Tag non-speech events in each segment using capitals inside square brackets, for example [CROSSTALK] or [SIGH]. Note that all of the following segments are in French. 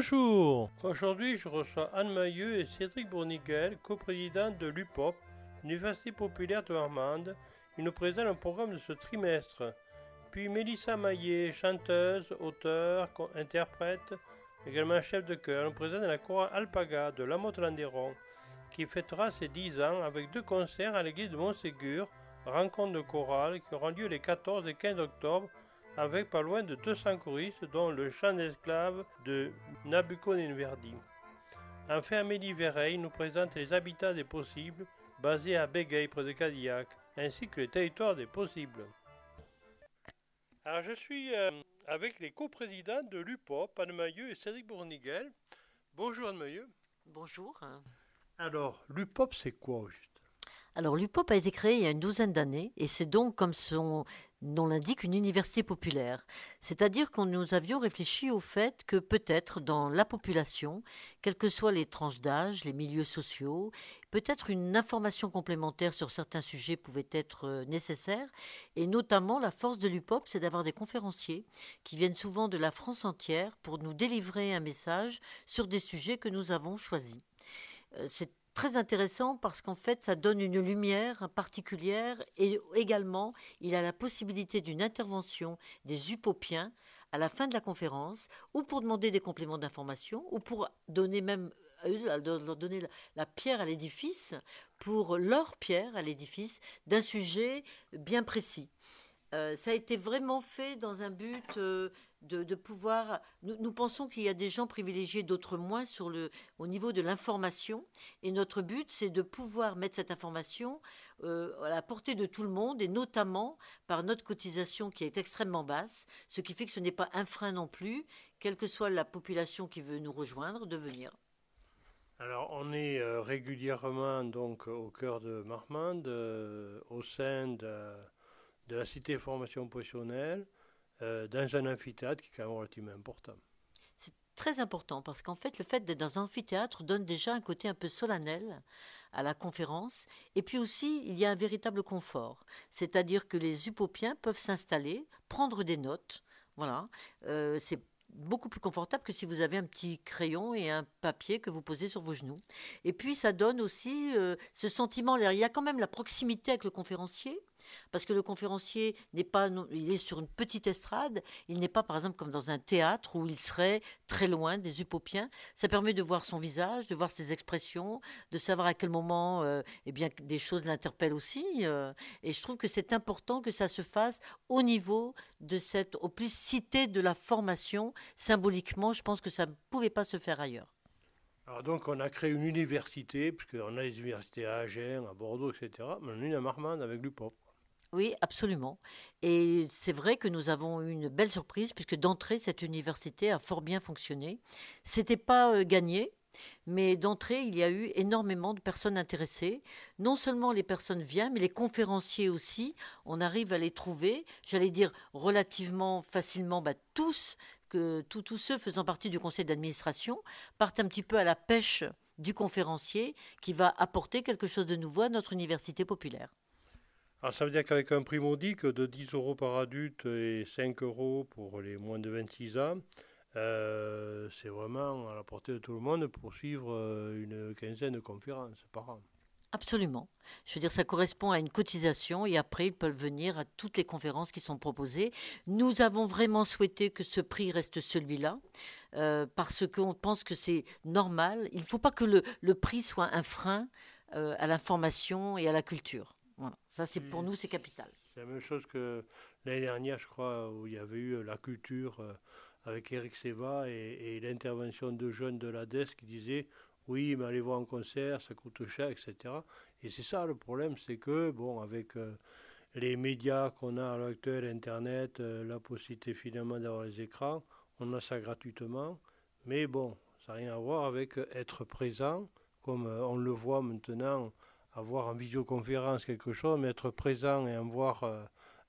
Bonjour Aujourd'hui, je reçois Anne Mailleux et Cédric Bourniguel, coprésidents de l'UPOP, l'Université populaire de Marmande. Ils nous présentent un programme de ce trimestre. Puis Mélissa Maillet, chanteuse, auteure, interprète, également chef de chœur, nous présente la chorale Alpaga de La Motte-Landeron, qui fêtera ses 10 ans avec deux concerts à l'église de Montségur, rencontre de chorale qui aura lieu les 14 et 15 octobre avec pas loin de 200 choristes, dont le chant d'esclaves de Nabucodonosor. Enfin, Amélie Vereil nous présente les habitats des possibles, basés à Bégueil, près de Cadillac, ainsi que les territoires des possibles. Alors, je suis euh, avec les coprésidents de l'UPOP, Anne Mailleux et Cédric Bourniguel. Bonjour Anne Mailleux. Bonjour. Alors, l'UPOP, c'est quoi juste? Alors l'UPOP a été créé il y a une douzaine d'années et c'est donc, comme son nom l'indique, une université populaire. C'est-à-dire qu'on nous avions réfléchi au fait que peut-être dans la population, quelles que soient les tranches d'âge, les milieux sociaux, peut-être une information complémentaire sur certains sujets pouvait être euh, nécessaire. Et notamment, la force de l'UPOP, c'est d'avoir des conférenciers qui viennent souvent de la France entière pour nous délivrer un message sur des sujets que nous avons choisis. Euh, c'est très intéressant parce qu'en fait, ça donne une lumière particulière et également, il a la possibilité d'une intervention des upopiens à la fin de la conférence ou pour demander des compléments d'information ou pour donner même leur donner la pierre à l'édifice pour leur pierre à l'édifice d'un sujet bien précis. Euh, ça a été vraiment fait dans un but euh, de, pouvoir. Nous, pensons qu'il y a des gens privilégiés, d'autres moins sur le, au niveau de l'information. Et notre but, c'est de pouvoir mettre cette information euh, à la portée de tout le monde, et notamment par notre cotisation qui est extrêmement basse, ce qui fait que ce n'est pas un frein non plus, quelle que soit la population qui veut nous rejoindre, de venir. Alors, on est régulièrement donc au cœur de Marmande, au sein de de la cité formation professionnelle euh, dans un amphithéâtre qui est quand même relativement important. C'est très important parce qu'en fait, le fait d'être dans un amphithéâtre donne déjà un côté un peu solennel à la conférence. Et puis aussi, il y a un véritable confort. C'est-à-dire que les upopiens peuvent s'installer, prendre des notes. Voilà. Euh, c'est beaucoup plus confortable que si vous avez un petit crayon et un papier que vous posez sur vos genoux. Et puis ça donne aussi euh, ce sentiment, il y a quand même la proximité avec le conférencier, parce que le conférencier n'est pas, il est sur une petite estrade, il n'est pas par exemple comme dans un théâtre où il serait très loin des upopiens. Ça permet de voir son visage, de voir ses expressions, de savoir à quel moment euh, eh bien, des choses l'interpellent aussi. Euh. et je trouve que c'est important que ça se fasse au niveau de cette, au plus cité de la formation. Symboliquement, je pense que ça ne pouvait pas se faire ailleurs. Alors donc on a créé une université, puisqu'on a les universités à Agen, à Bordeaux, etc. Mais on a une à Marmande avec l'UPOP. Oui, absolument. Et c'est vrai que nous avons eu une belle surprise puisque d'entrée, cette université a fort bien fonctionné. C'était pas euh, gagné, mais d'entrée, il y a eu énormément de personnes intéressées. Non seulement les personnes viennent, mais les conférenciers aussi. On arrive à les trouver, j'allais dire relativement facilement, bah, tous, que tous ceux faisant partie du conseil d'administration partent un petit peu à la pêche du conférencier qui va apporter quelque chose de nouveau à notre université populaire. Alors ça veut dire qu'avec un prix modique de 10 euros par adulte et 5 euros pour les moins de 26 ans, euh, c'est vraiment à la portée de tout le monde pour suivre euh, une quinzaine de conférences par an. Absolument. Je veux dire, ça correspond à une cotisation et après, ils peuvent venir à toutes les conférences qui sont proposées. Nous avons vraiment souhaité que ce prix reste celui-là euh, parce qu'on pense que c'est normal. Il ne faut pas que le, le, prix soit un frein à l'information et à la culture. Voilà. Ça, c'est pour nous, c'est capital. C'est la même chose que l'année dernière, je crois, où il y avait eu euh, la culture euh, avec Eric Seva et, l'intervention de jeunes de l'ADES qui disaient oui, mais allez voir un concert, ça coûte cher, etc. Et c'est ça le problème, c'est que, bon, avec euh, les médias qu'on a à l'heure actuelle, Internet, la possibilité finalement d'avoir les écrans, on a ça gratuitement. Mais bon, ça n'a rien à voir avec être présent, comme on le voit maintenant avoir en visioconférence quelque chose, mais être présent et en voir euh,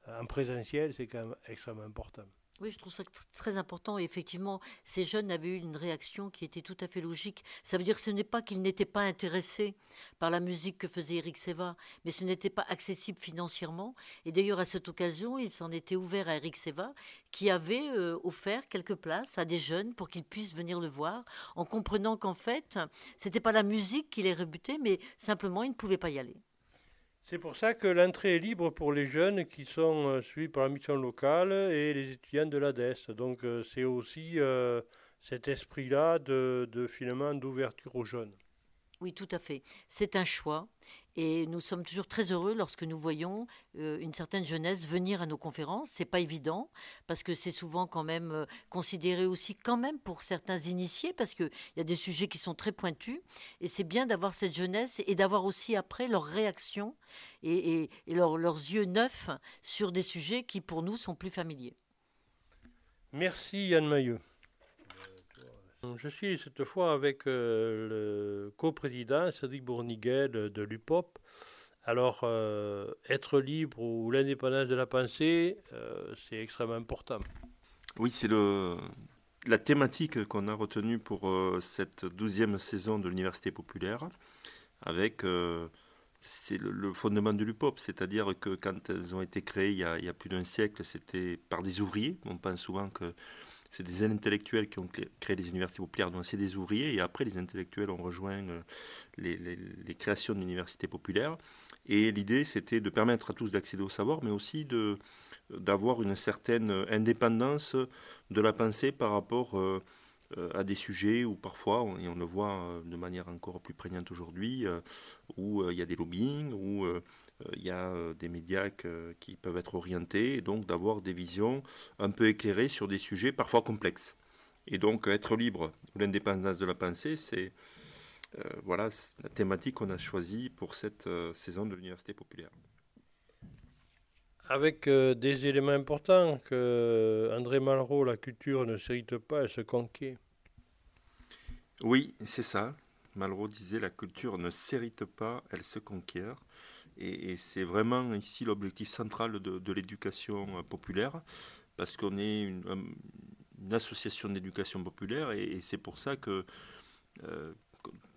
en présentiel, c'est quand même extrêmement important. Oui, je trouve ça très important. Et effectivement, ces jeunes avaient eu une réaction qui était tout à fait logique. Ça veut dire que ce n'est pas qu'ils n'étaient pas intéressés par la musique que faisait Eric Seva, mais ce n'était pas accessible financièrement. Et d'ailleurs, à cette occasion, ils s'en étaient ouverts à Eric Seva, qui avait euh, offert quelques places à des jeunes pour qu'ils puissent venir le voir, en comprenant qu'en fait, c'était pas la musique qui les rebutait, mais simplement, ils ne pouvaient pas y aller. C'est pour ça que l'entrée est libre pour les jeunes qui sont euh, suivis par la mission locale et les étudiants de l'ADES. Donc euh, c'est aussi euh, cet esprit-là de, d'ouverture aux jeunes. Oui, tout à fait. C'est un choix. Et nous sommes toujours très heureux lorsque nous voyons euh, une certaine jeunesse venir à nos conférences. C'est pas évident parce que c'est souvent quand même euh, considéré aussi quand même pour certains initiés parce qu'il y a des sujets qui sont très pointus et c'est bien d'avoir cette jeunesse et d'avoir aussi après leur réaction et, leurs yeux neufs sur des sujets qui pour nous sont plus familiers. Merci Yann Maillot. Je suis cette fois avec euh, le coprésident Cédric Bourniguel de l'UPOP. Alors, euh, être libre ou l'indépendance de la pensée, euh, c'est extrêmement important. Oui, c'est la thématique qu'on a retenue pour cette douzième saison de l'Université populaire, avec c'est le, fondement de l'UPOP, c'est-à-dire que quand elles ont été créées il y a plus d'un siècle, c'était par des ouvriers. On pense souvent que c'est des intellectuels qui ont créé les universités populaires, donc c'est des ouvriers, et après les intellectuels ont rejoint euh, les, créations de l'université populaire. Et l'idée, c'était de permettre à tous d'accéder au savoir, mais aussi d'avoir une certaine indépendance de la pensée par rapport euh, euh, à des sujets où parfois, et on le voit de manière encore plus prégnante aujourd'hui, où il y a des lobbying, où il y a euh, des médias qui peuvent être orientés, et donc d'avoir des visions un peu éclairées sur des sujets parfois complexes. Et donc être libre ou l'indépendance de la pensée, c'est euh, voilà la thématique qu'on a choisie pour cette saison de l'Université populaire. Avec des éléments importants que André Malraux, la culture ne s'hérite pas, elle se conquiert. Oui, c'est ça. Malraux disait la culture ne s'hérite pas, elle se conquiert. Et, c'est vraiment ici l'objectif central de, l'éducation euh, populaire, parce qu'on est une, association d'éducation populaire, et, c'est pour ça que euh,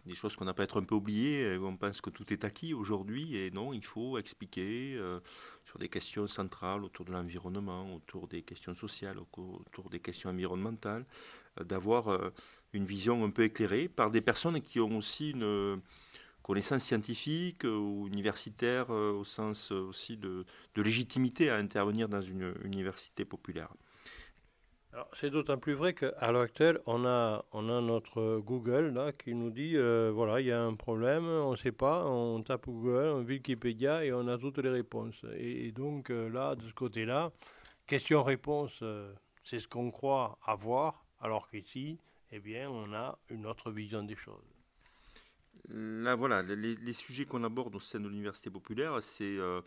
des choses qu'on n'a pas être un peu oubliées, euh, on pense que tout est acquis aujourd'hui, et non, il faut expliquer sur des questions centrales autour de l'environnement, autour des questions sociales, autour des questions environnementales, d'avoir une vision un peu éclairée par des personnes qui ont aussi une connaissance scientifique euh, ou universitaire euh, au sens euh, aussi de, légitimité à intervenir dans une université populaire. C'est d'autant plus vrai qu'à l'heure actuelle, on a, on a notre Google là, qui nous dit voilà, il y a un problème, on ne sait pas, on tape Google, on Wikipédia et on a toutes les réponses. Et, donc là, de ce côté-là, question-réponse, c'est ce qu'on croit avoir, alors qu'ici, eh bien, on a une autre vision des choses. Là, voilà, les, sujets qu'on aborde au sein de l'université populaire, c'est euh,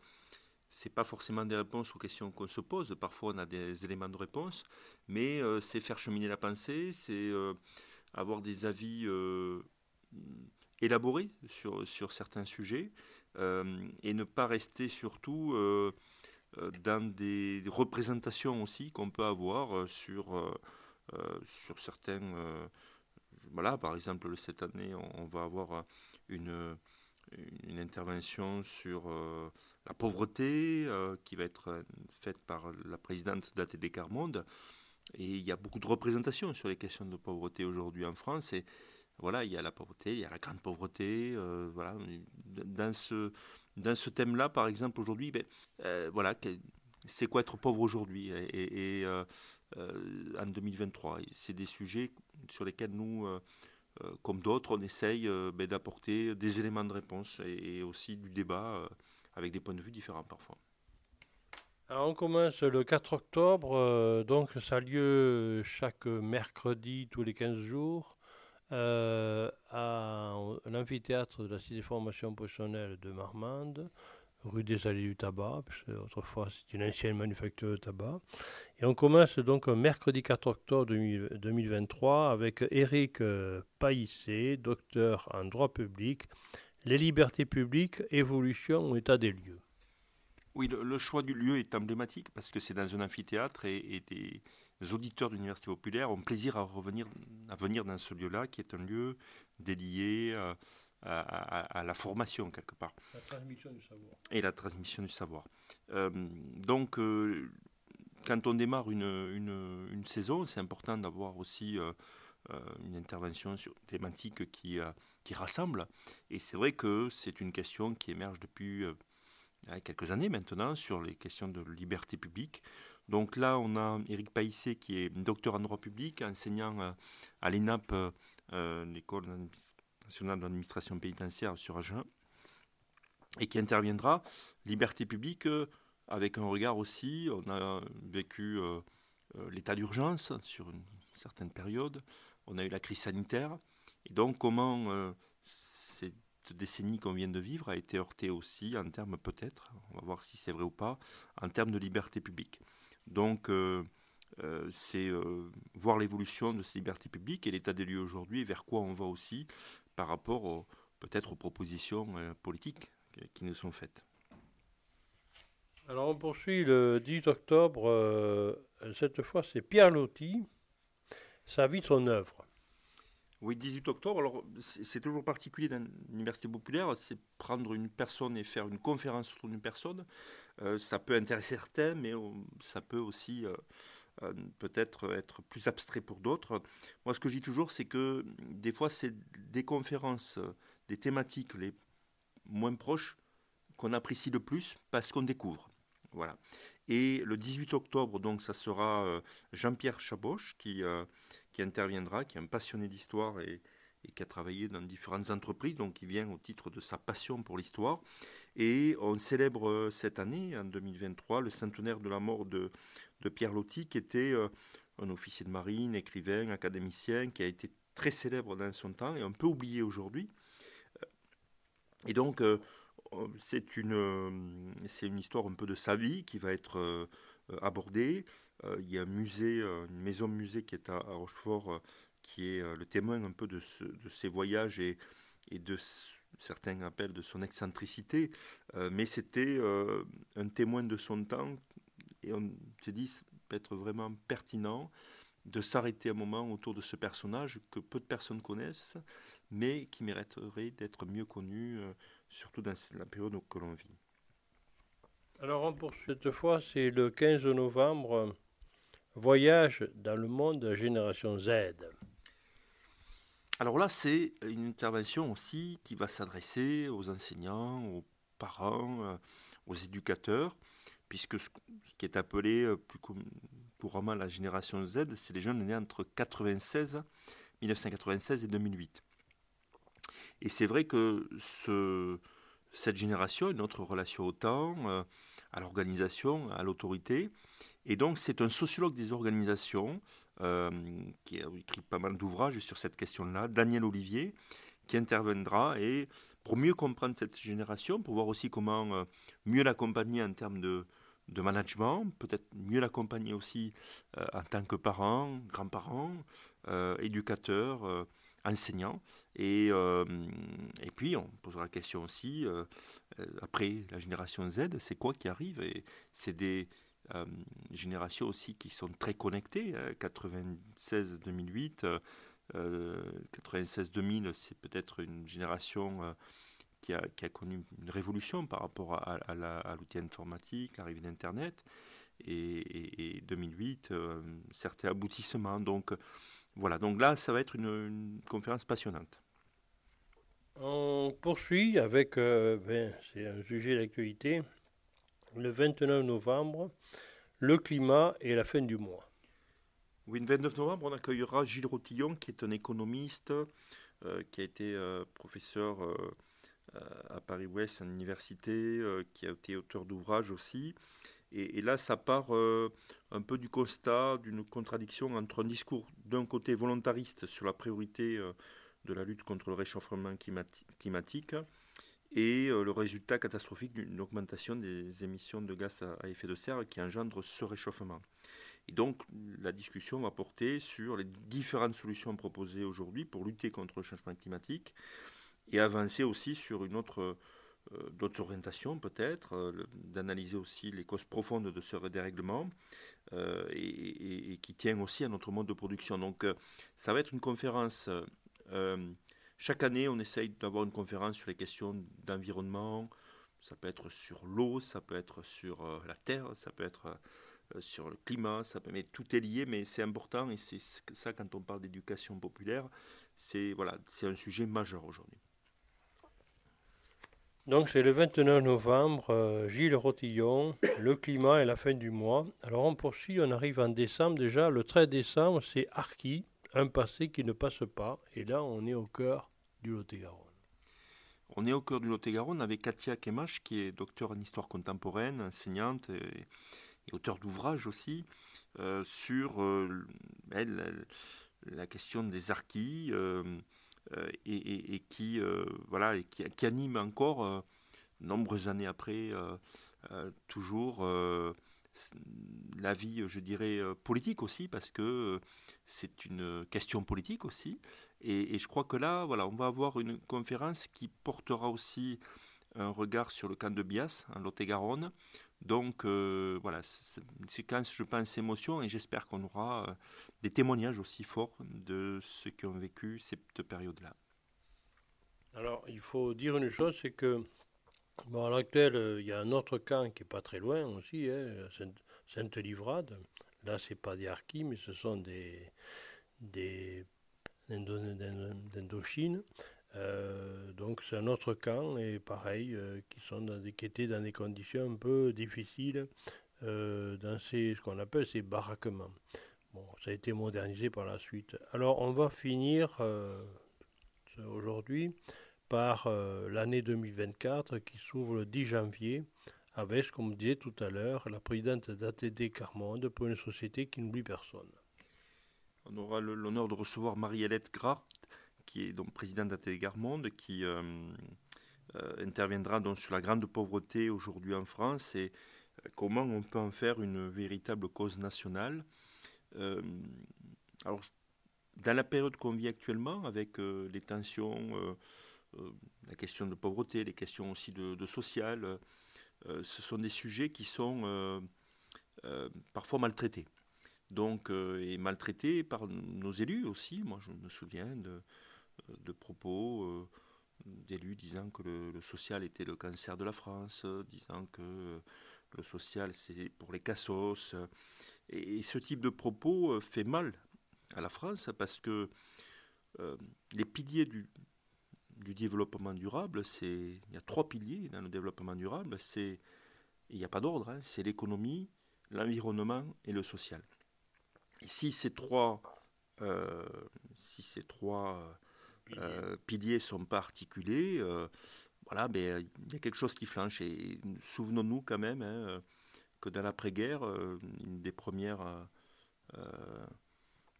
pas forcément des réponses aux questions qu'on se pose. Parfois, on a des éléments de réponse, mais euh, c'est faire cheminer la pensée, c'est euh, avoir des avis élaborés sur, sur certains sujets et ne pas rester surtout dans des représentations aussi qu'on peut avoir sur, sur certains voilà, par exemple, cette année, on, va avoir une, une intervention sur euh, la pauvreté euh, qui va être faite par la présidente d'ATD Carmonde. Et il y a beaucoup de représentations sur les questions de pauvreté aujourd'hui en France. Et voilà, il y a la pauvreté, il y a la grande pauvreté. Euh, voilà, dans ce, dans ce thème-là, par exemple, aujourd'hui, ben, voilà, c'est quoi être pauvre aujourd'hui? Et, en 2023 C'est des sujets sur lesquels nous, euh, euh, comme d'autres, on essaye euh, ben, d'apporter des éléments de réponse et, aussi du débat avec des points de vue différents parfois. Alors on commence le 4 octobre, donc ça a lieu chaque mercredi tous les 15 jours à l'amphithéâtre de la Cité Formation Professionnelle de Marmande rue des Allées du Tabac, parce autrefois c'était une ancienne manufacture de tabac. Et on commence donc mercredi 4 octobre 2023 avec Éric euh, Paissé, docteur en droit public, les libertés publiques, évolution ou état des lieux. Oui, le, choix du lieu est emblématique parce que c'est dans un amphithéâtre et, auditeurs de l'Université populaire ont plaisir à, revenir, à venir dans ce lieu-là, qui est un lieu dédié à, la formation, quelque part. La transmission du savoir. Et la transmission du savoir. donc, quand on démarre une, une, une saison, c'est important d'avoir aussi une intervention sur thématique qui, qui rassemble. Et c'est vrai que c'est une question qui émerge depuis quelques années maintenant sur les questions de liberté publique. Donc là, on a Éric Paissé qui est docteur en droit public, enseignant euh, à l'ENAP, euh, l'École nationale d'administration pénitentiaire sur Agen, et qui interviendra liberté publique euh, avec un regard aussi. On a vécu l'état d'urgence sur une certaine période, on a eu la crise sanitaire, et donc comment décennie qu'on vient de vivre a été heurtée aussi en termes peut-être, on va voir si c'est vrai ou pas, en termes de liberté publique. Donc euh, euh, c'est euh, voir l'évolution de ces libertés publiques et l'état des lieux aujourd'hui vers quoi on va aussi par rapport peut-être aux propositions politiques qui nous sont faites. Alors on poursuit le 10 octobre, cette fois c'est Pierre Loti, sa vie, son œuvre. Oui, 18 octobre. Alors, c'est toujours particulier dans l'université populaire, c'est prendre une personne et faire une conférence autour d'une personne. Euh, ça peut intéresser certains, mais ça peut aussi euh, euh, peut-être être plus abstrait pour d'autres. Moi, ce que je dis toujours, c'est que des fois, c'est des conférences, des thématiques les moins proches qu'on apprécie le plus parce qu'on découvre. Voilà. Et le 18 octobre, donc, ça sera Jean-Pierre Chaboche qui qui interviendra, qui est un passionné d'histoire et, qui a travaillé dans différentes entreprises, donc qui vient au titre de sa passion pour l'histoire. Et on célèbre euh, cette année, en 2023, le centenaire de la mort de, de Pierre Loti, qui était euh, un officier de marine, écrivain, académicien, qui a été très célèbre dans son temps et un peu oublié aujourd'hui. Et donc, euh, c'est une, une histoire un peu de sa vie qui va être abordée. Euh, il y a un musée, euh, une maison musée qui est à, Rochefort, euh, qui est le témoin un peu de, ses voyages et, et de certains appellent de son excentricité, mais c'était un témoin de son temps et on s'est dit peut être vraiment pertinent de s'arrêter un moment autour de ce personnage que peu de personnes connaissent, mais qui mériterait d'être mieux connu, surtout dans la période que l'on vit. Alors on poursuit cette fois, c'est le 15 novembre Voyage dans le monde de génération Z. Alors là, c'est une intervention aussi qui va s'adresser aux enseignants, aux parents, euh, aux éducateurs, puisque ce qui est appelé euh, plus couramment la génération Z, c'est les jeunes nés entre 96, 1996 et 2008. Et c'est vrai que ce, cette génération a une autre relation au temps, euh, à l'organisation, à l'autorité, et donc, c'est un sociologue des organisations euh, qui a écrit pas mal d'ouvrages sur cette question-là, Daniel Olivier, qui interviendra et pour mieux comprendre cette génération, pour voir aussi comment euh, mieux l'accompagner en termes de, de management, peut-être mieux l'accompagner aussi euh, en tant que parent, grand-parent, éducateur, enseignant. Et, et puis, on posera la question aussi, après la génération Z, c'est quoi qui arrive Et c'est des euh, générations aussi qui sont très connectées. 96-2008, 96-2000, c'est peut-être une génération euh, qui, a, connu une révolution par rapport à, à l'outil informatique, l'arrivée d'Internet. Et, 2008, euh, certains aboutissements. Donc voilà, donc là, ça va être une, conférence passionnante. On poursuit avec, ben, c'est un sujet d'actualité, le 29 novembre, le climat et la fin du mois. Oui, le 29 novembre, on accueillera Gilles Rotillon, qui est un économiste, euh, qui a été euh, professeur euh, à Paris-Ouest, à l'université, qui a été auteur d'ouvrages aussi. Et, là, ça part un peu du constat d'une contradiction entre un discours d'un côté volontariste sur la priorité de la lutte contre le réchauffement climatique et le résultat catastrophique d'une augmentation des émissions de gaz à, effet de serre qui engendre ce réchauffement. Et donc la discussion va porter sur les différentes solutions proposées aujourd'hui pour lutter contre le changement climatique et avancer aussi sur une autre d'autres orientations peut-être, d'analyser aussi les causes profondes de ce dérèglement et, qui tient aussi à notre mode de production. Donc ça va être une conférence. chaque année, on essaye d'avoir une conférence sur les questions d'environnement. Ça peut être sur l'eau, ça peut être sur la terre, ça peut être sur le climat, ça mais tout est lié, mais c'est important et c'est ça quand on parle d'éducation populaire, c'est voilà, c'est un sujet majeur aujourd'hui. Donc c'est le 29 novembre, euh, Gilles Rotillon, [COUGHS] le climat et la fin du mois. Alors on poursuit, on arrive en décembre déjà. Le 13 décembre, c'est Arki, un passé qui ne passe pas. Et là, on est au cœur du Lot-et-Garonne. On est au cœur du Lot-et-Garonne avec Katia Kemash, qui est docteur en histoire contemporaine, enseignante et, auteur d'ouvrages aussi, euh, sur euh, la question des Arquis. Euh, et, qui, voilà, et qui, anime encore, nombreuses années après, toujours la vie, je dirais, politique aussi, parce que c'est une question politique aussi. Et, je crois que là, voilà, on va avoir une conférence qui portera aussi un regard sur le camp de Bias, en Lot-et-Garonne, donc euh, voilà, c'est une séquence, je pense, émotion et j'espère qu'on aura euh, des témoignages aussi forts de ceux qui ont vécu cette période-là. Alors, il faut dire une chose, c'est que, bon, à l'heure actuelle, euh, il y a un autre camp qui n'est pas très loin aussi, hein, Sainte-Livrade. Là, ce n'est pas des harkis, mais ce sont des, des. Euh, donc c'est un autre camp et pareil, euh, qui, sont dans des, qui étaient dans des conditions un peu difficiles euh, dans ces, ce qu'on appelle ces baraquements. Bon, ça a été modernisé par la suite. Alors on va finir aujourd'hui par l'année 2024 qui s'ouvre le 10 janvier avec, comme je disais tout à l'heure, la présidente d'ATD Carmonde pour une société qui n'oublie personne. On aura l'honneur de recevoir Marie-Hélène Gras, qui est donc président d'ATD Garmonde, qui euh, euh, interviendra donc sur la grande pauvreté aujourd'hui en France et euh, comment on peut en faire une véritable cause nationale. alors, dans la période qu'on vit actuellement, avec les tensions, la question de pauvreté, les questions aussi de, social, ce sont des sujets qui sont parfois maltraités. Donc, et maltraités par nos élus aussi. Moi, je me souviens de, de propos euh, d'élus disant que le, social était le cancer de la France, disant que le social c'est pour les cassos. Et, ce type de propos euh, fait mal à la France parce que euh, les piliers du, développement durable, c'est il y a trois piliers dans le développement durable, c'est il n'y a pas d'ordre, hein, c'est l'économie, l'environnement et le social. Si ces trois, si ces trois euh, piliers sont pas articulés, euh, voilà, ben, il y a quelque chose qui flanche. Et souvenons-nous quand même hein, que dans l'après-guerre, euh, une des premières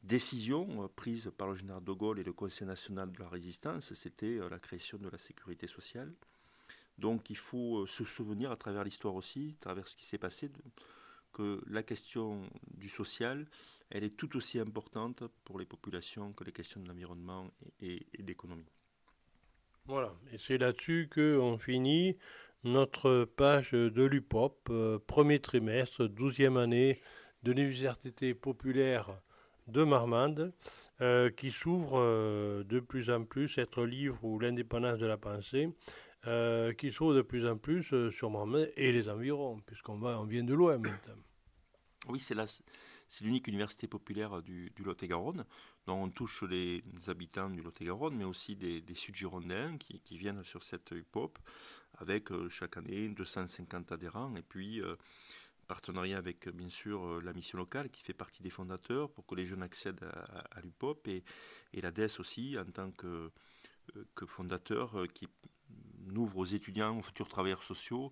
décisions prises par le général de Gaulle et le Conseil national de la résistance, c'était la création de la sécurité sociale. Donc il faut se souvenir à travers l'histoire aussi, à travers ce qui s'est passé, que la question du social, elle est tout aussi importante pour les populations que les questions de l'environnement et, d'économie. Voilà, et c'est là-dessus qu'on finit notre page de l'UPOP, euh, premier trimestre, douzième année de l'Université populaire de Marmande, euh, qui s'ouvre euh, de plus en plus, être livre ou l'indépendance de la pensée, qui s'ouvre de plus en plus sur Marmande et les environs, puisqu'on va, on vient de loin maintenant. Oui, c'est c'est l'unique université populaire du, Lot-et-Garonne, dont on touche les, habitants du Lot-et-Garonne, mais aussi des, Sud-Girondins qui, viennent sur cette UPOP, avec euh, chaque année 250 adhérents, et puis euh, partenariat avec bien sûr euh, la mission locale qui fait partie des fondateurs pour que les jeunes accèdent à, l'UPOP, et, et l'ADES aussi en tant que fondateur qui ouvre aux étudiants, aux futurs travailleurs sociaux,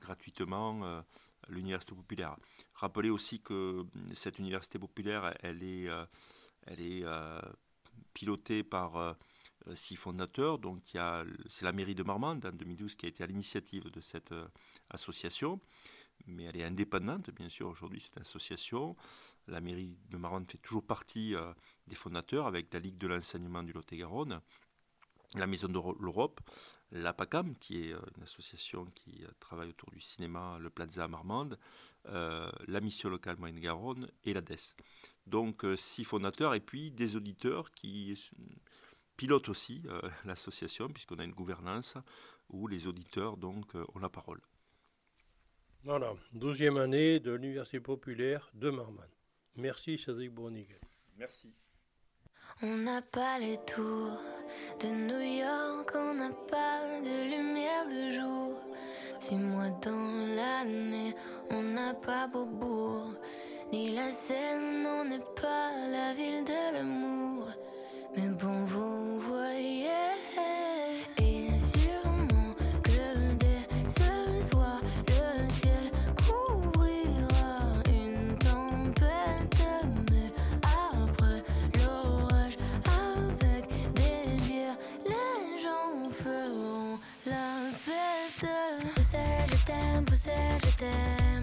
gratuitement l'université populaire. Rappelez aussi que cette université populaire, elle est, euh, elle est euh, pilotée par euh, six fondateurs. Donc, c'est la mairie de Marmande en 2012 qui a été à l'initiative de cette association. Mais elle est indépendante, bien sûr, aujourd'hui, cette association. La mairie de Marmande fait toujours partie des fondateurs avec la Ligue de l'enseignement du Lot-et-Garonne. la Maison de l'Europe, l'APACAM, qui est une association qui travaille autour du cinéma, le Plaza Marmande, la mission locale Moyenne-Garonne et la DES. Donc six fondateurs et puis des auditeurs qui pilotent aussi [LAUGHS] l'association, puisqu'on a une gouvernance où les auditeurs donc ont la parole. Voilà, douzième année de l'Université populaire de Marmande. Merci Cédric Bournigue. Merci. On n'a pas les tours de New York, on n'a pas de lumière de jour. Six mois dans l'année, on n'a pas Beaubourg, ni la Seine, on n'est pas la ville de l'amour. Mais bon, vous je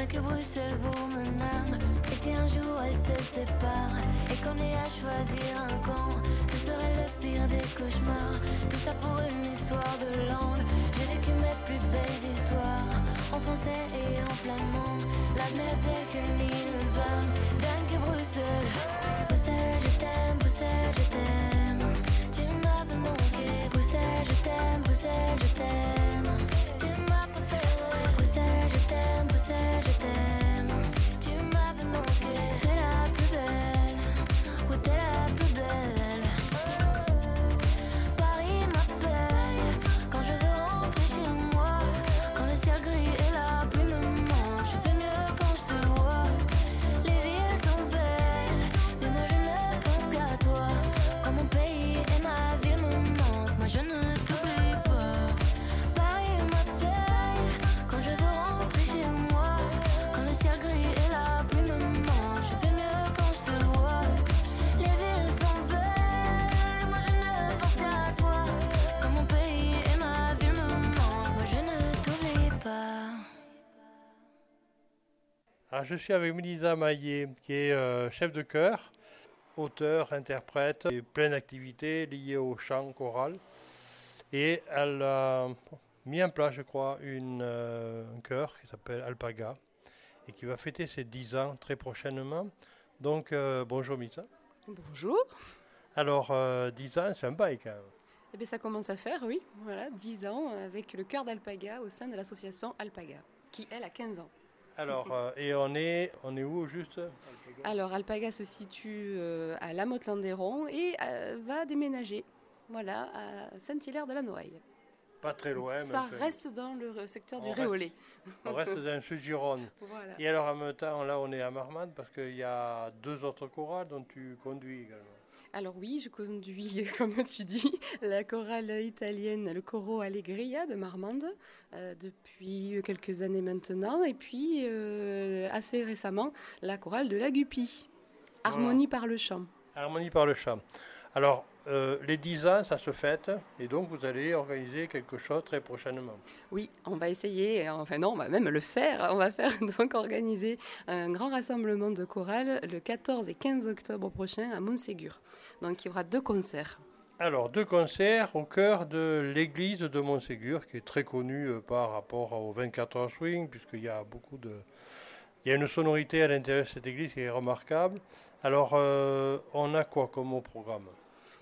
mais que Bruxelles vous mon âme. Et si un jour elle se sépare et qu'on est à choisir un camp, ce serait le pire des cauchemars. Tout ça pour une histoire de langue. J'ai vécu mes plus belles histoires en français et en flamand. La merde c'est que mille femmes, dingue et Bruxelles. Bruxelles, je t'aime, Bruxelles, je t'aime. Tu m'as manqué, Bruxelles, je t'aime, Bruxelles, je t'aime. Suis avec Melisa Maillet, qui est euh, chef de chœur, auteur, interprète, et pleine d'activités liées au chant choral. Et elle a mis en place, je crois, une, euh, un chœur qui s'appelle Alpaga et qui va fêter ses 10 ans très prochainement. Donc, euh, bonjour Misa. Bonjour. Alors, 10 ans, c'est un bail quand même. Eh bien, ça commence à faire, oui. Voilà, 10 ans avec le chœur d'Alpaga au sein de l'association Alpaga, qui, elle, a 15 ans. Alors, euh, et on est, on est où juste Alors, Alpaga se situe euh, à La Motte-Landéron et euh, va déménager, voilà, à Saint-Hilaire de la Noaille. Pas très loin. Ça mais reste dans le secteur du Réolais. On reste dans le Sud-Gironde. [LAUGHS] Voilà. Et alors en même temps, là on est à Marmande parce qu'il y a deux autres chorales dont tu conduis également. Alors oui, je conduis, [LAUGHS] comme tu dis, la chorale italienne, le Coro Allegria de Marmande, euh, depuis quelques années maintenant, et puis euh, assez récemment, la chorale de la Guppy, Harmonie par le chant. Harmonie par le chant. Alors, euh, les 10 ans, ça se fête, et donc vous allez organiser quelque chose très prochainement. Oui, on va essayer, enfin non, on va même le faire. On va faire [LAUGHS] donc organiser un grand rassemblement de chorales le 14 et 15 octobre prochain à Montségur. Donc il y aura deux concerts. Alors, deux concerts au cœur de l'église de Montségur, qui est très connue euh, par rapport au 24 heures swing, puisqu'il y a beaucoup de... Il y a une sonorité à l'intérieur de cette église qui est remarquable. Alors, euh, on a quoi comme au programme?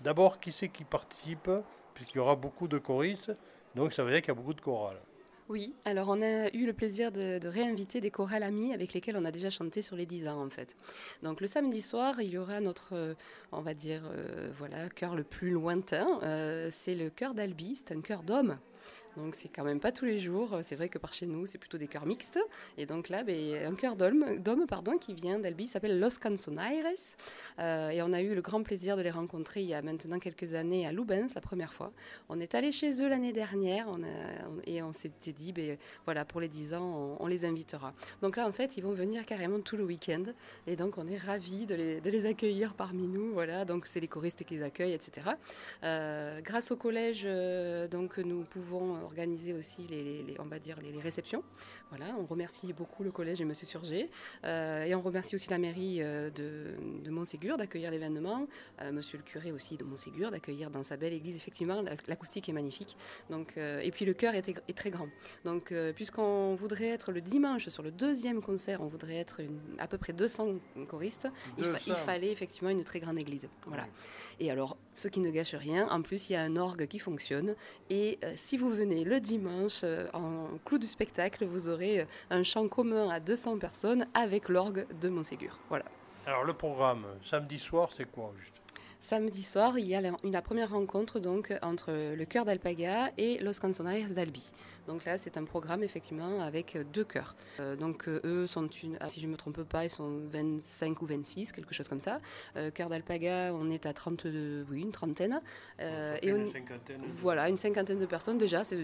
D'abord, qui c'est qui participe Puisqu'il y aura beaucoup de choristes, donc ça veut dire qu'il y a beaucoup de chorales. Oui, alors on a eu le plaisir de, réinviter des chorales amis avec lesquels on a déjà chanté sur les 10 ans en fait. Donc le samedi soir, il y aura notre, euh, on va dire, euh, voilà, chœur le plus lointain. Euh, c'est le chœur d'Albi, c'est un chœur d'hommes. Donc c'est quand même pas tous les jours. C'est vrai que par chez nous, c'est plutôt des chœurs mixtes. Et donc là, ben, un chœur d'hommes, qui vient d'Albi, s'appelle Los Canzonaires. Euh, et on a eu le grand plaisir de les rencontrer il y a maintenant quelques années à Lubens, la première fois. On est allé chez eux l'année dernière et on s'était dit, ben, voilà, pour les 10 ans, on, les invitera. Donc là, en fait, ils vont venir carrément tout le week-end. Et donc, on est ravis de les, de les accueillir parmi nous. Voilà, donc c'est les choristes qui les accueillent, etc. Euh, grâce au collège, euh, donc nous pouvons organiser aussi les, on va dire les, les réceptions. Voilà, on remercie beaucoup le collège et Monsieur Surgé, Euh, et on remercie aussi la mairie euh, de, de Montségur d'accueillir l'événement, euh, Monsieur le curé aussi de Montségur d'accueillir dans sa belle église. Effectivement, la- l'acoustique est magnifique. Donc, euh, et puis le chœur est, est très grand. Donc, puisqu'on voudrait être le dimanche sur le deuxième concert, on voudrait être une- à peu près 200 choristes. Il, fa- il 200. fallait effectivement une très grande église. Voilà. Et alors, ce qui ne gâche rien, en plus, il y a un orgue qui fonctionne. Et si vous venez le dimanche, euh, en clou du spectacle, vous aurez euh, un chant commun à 200 personnes avec l'orgue de Montségur. Voilà. Alors, le programme, samedi soir, c'est quoi juste? Samedi soir, il y a la, une- la première rencontre donc entre le chœur d'Alpaga et Los Canzonaires d'Albi. Donc là, c'est un programme effectivement avec euh, deux chœurs. Euh, donc euh, eux sont une, ah, si je me trompe pas, ils sont 25 ou 26, quelque chose comme ça. Euh, chœur d'Alpaga, on est à 32, oui, une trentaine. Euh, et une cinquantaine. voilà, une cinquantaine de personnes déjà, c'est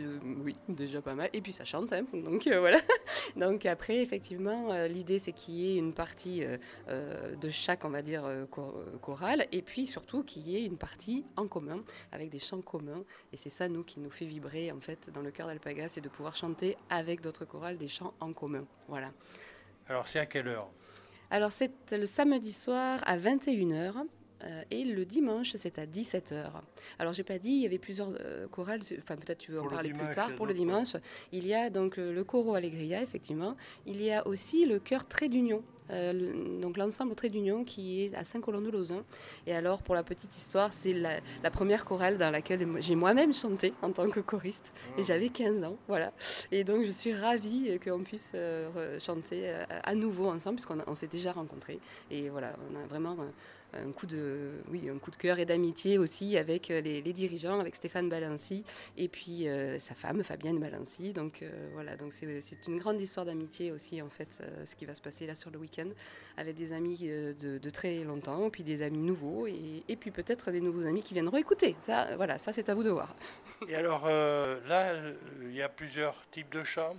oui, déjà pas mal. Et puis ça chante, hein, donc voilà. [LAUGHS] Donc après, effectivement, l'idée c'est qu'il y ait une partie de chaque, on va dire, cho- chorale, et puis surtout qu'il y ait une partie en commun, avec des chants communs. Et c'est ça, nous, qui nous fait vibrer, en fait, dans le cœur d'Alpaga, c'est de pouvoir chanter avec d'autres chorales des chants en commun. Voilà. Alors, c'est à quelle heure? Alors c'est le samedi soir à 21h. euh, et le dimanche, c'est à 17h. Alors, j'ai pas dit, il y avait plusieurs euh, chorales, enfin, peut-être tu veux en Pour parler plus dimanche, tard. Pour le dimanche, il y a donc euh, le coro Allegria, effectivement. Il y a aussi le chœur Trait d'Union. Euh, donc l'ensemble Trait d'Union qui est à Saint-Colomb-de-Lauzun. Et alors, pour la petite histoire, c'est la, la première chorale dans laquelle j'ai moi-même chanté en tant que choriste. Et j'avais 15 ans, voilà. Et donc, je suis ravie euh, qu'on puisse euh, chanter euh, à nouveau ensemble, puisqu'on on s'est déjà rencontrés. Et voilà, on a vraiment un coup de, oui, cœur et d'amitié aussi avec euh, les, dirigeants, avec Stéphane Balancy et puis euh, sa femme, Fabienne Balancy. Donc euh, voilà, donc c'est une grande histoire d'amitié aussi, en fait, ce qui va se passer là sur le week-end, avec des amis de, très longtemps, puis des amis nouveaux, et, et puis peut-être des nouveaux amis qui viendront écouter. Ça, voilà, ça c'est à vous de voir. Et alors, là, il y a plusieurs types de chants.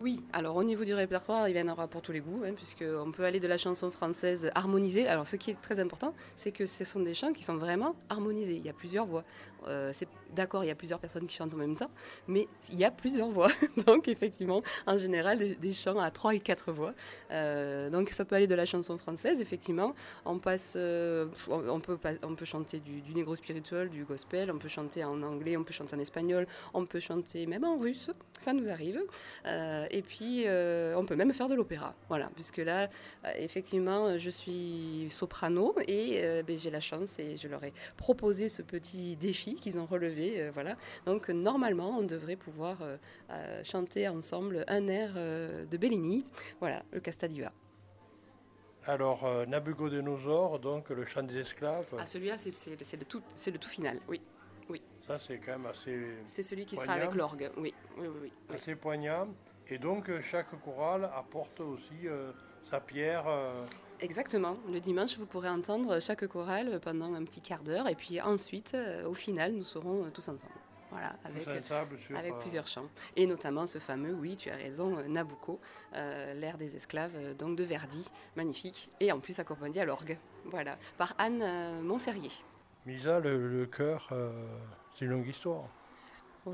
Oui, alors au niveau du répertoire, il y en aura pour tous les goûts, hein, puisqu'on peut aller de la chanson française harmonisée. Alors ce qui est très important, c'est que ce sont des chants qui sont vraiment harmonisés. Il y a plusieurs voix. Euh, D'accord, il y a plusieurs personnes qui chantent en même temps, mais il y a plusieurs voix. [LAUGHS] donc effectivement, en général, des, chants à trois et quatre voix. Euh, donc ça peut aller de la chanson française, effectivement. On passe, euh, on, peut, chanter du, du négro spirituel, du gospel, on peut chanter en anglais, on peut chanter en espagnol, on peut chanter même en russe, ça nous arrive. Euh, et puis, on peut même faire de l'opéra. Voilà, puisque là, effectivement, je suis soprano et ben, j'ai la chance et je leur ai proposé ce petit défi qu'ils ont relevé. Euh, voilà. Donc, normalement, on devrait pouvoir euh, euh, chanter ensemble un air euh, de Bellini. Voilà, le Casta Diva. Alors, euh, Nabucodonosor, donc le chant des esclaves, Ah, celui-là, c'est c'est- c'est le, tout- c'est le tout final, oui. Ça, c'est quand même assez. C'est celui qui sera avec l'orgue, oui. oui, oui, oui, oui. assez poignant. Et donc, chaque chorale apporte aussi euh, sa pierre. euh, Exactement. Le dimanche, vous pourrez entendre chaque chorale pendant un petit quart d'heure. Et puis ensuite, euh, au final, nous serons euh, tous ensemble. Voilà, avec, sur, euh, plusieurs chants. Et notamment ce fameux, oui, tu as raison, Nabucco, euh, l'ère des esclaves, donc de Verdi, magnifique. Et en plus accompagné à l'orgue. Voilà, par Anne euh, Montferrier. Misa, le, le chœur, euh, c'est une longue histoire.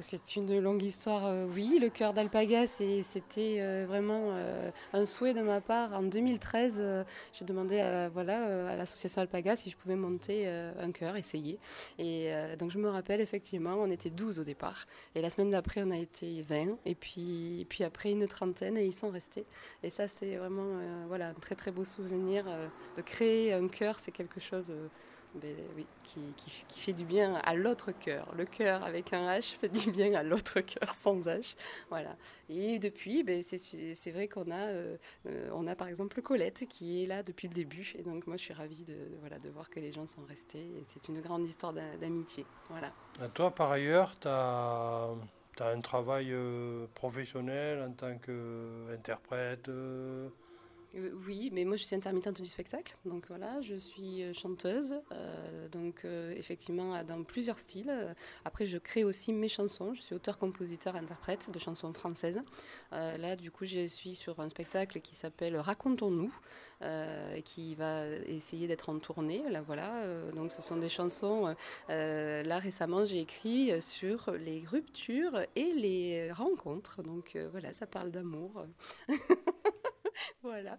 C'est une longue histoire, euh, oui. Le cœur d'Alpaga, c'était euh, vraiment euh, un souhait de ma part. En 2013, euh, j'ai demandé à, l'association Alpaga si je pouvais monter un chœur, essayer. Et donc je me rappelle effectivement, on était 12 au départ. Et la semaine d'après, on a été 20. Et puis, après, une trentaine, et ils sont restés. Et ça, c'est vraiment voilà, un très très beau souvenir. de créer un chœur, c'est quelque chose... ben qui, fait du bien à l'autre cœur. Le cœur avec un H fait du bien à l'autre cœur sans H. Voilà. Et depuis, ben, c'est vrai qu'on a, euh, euh, a par exemple Colette qui est là depuis le début. Et donc moi, je suis ravie de, voilà, de voir que les gens sont restés. C'est une grande histoire d'a- d'amitié. Voilà. Toi, par ailleurs, tu as, un travail euh, professionnel en tant qu'interprète. Euh, Oui, mais moi je suis intermittente du spectacle, donc voilà, je suis euh, chanteuse, euh, donc effectivement dans plusieurs styles. Après, je crée aussi mes chansons, je suis auteur, compositeur, interprète de chansons françaises. Là, du coup, je suis sur un spectacle qui s'appelle Racontons-nous, qui va essayer d'être en tournée. Là, voilà, donc ce sont des chansons. là, récemment, j'ai écrit sur les ruptures et les rencontres, donc voilà, ça parle d'amour. [LAUGHS] voilà.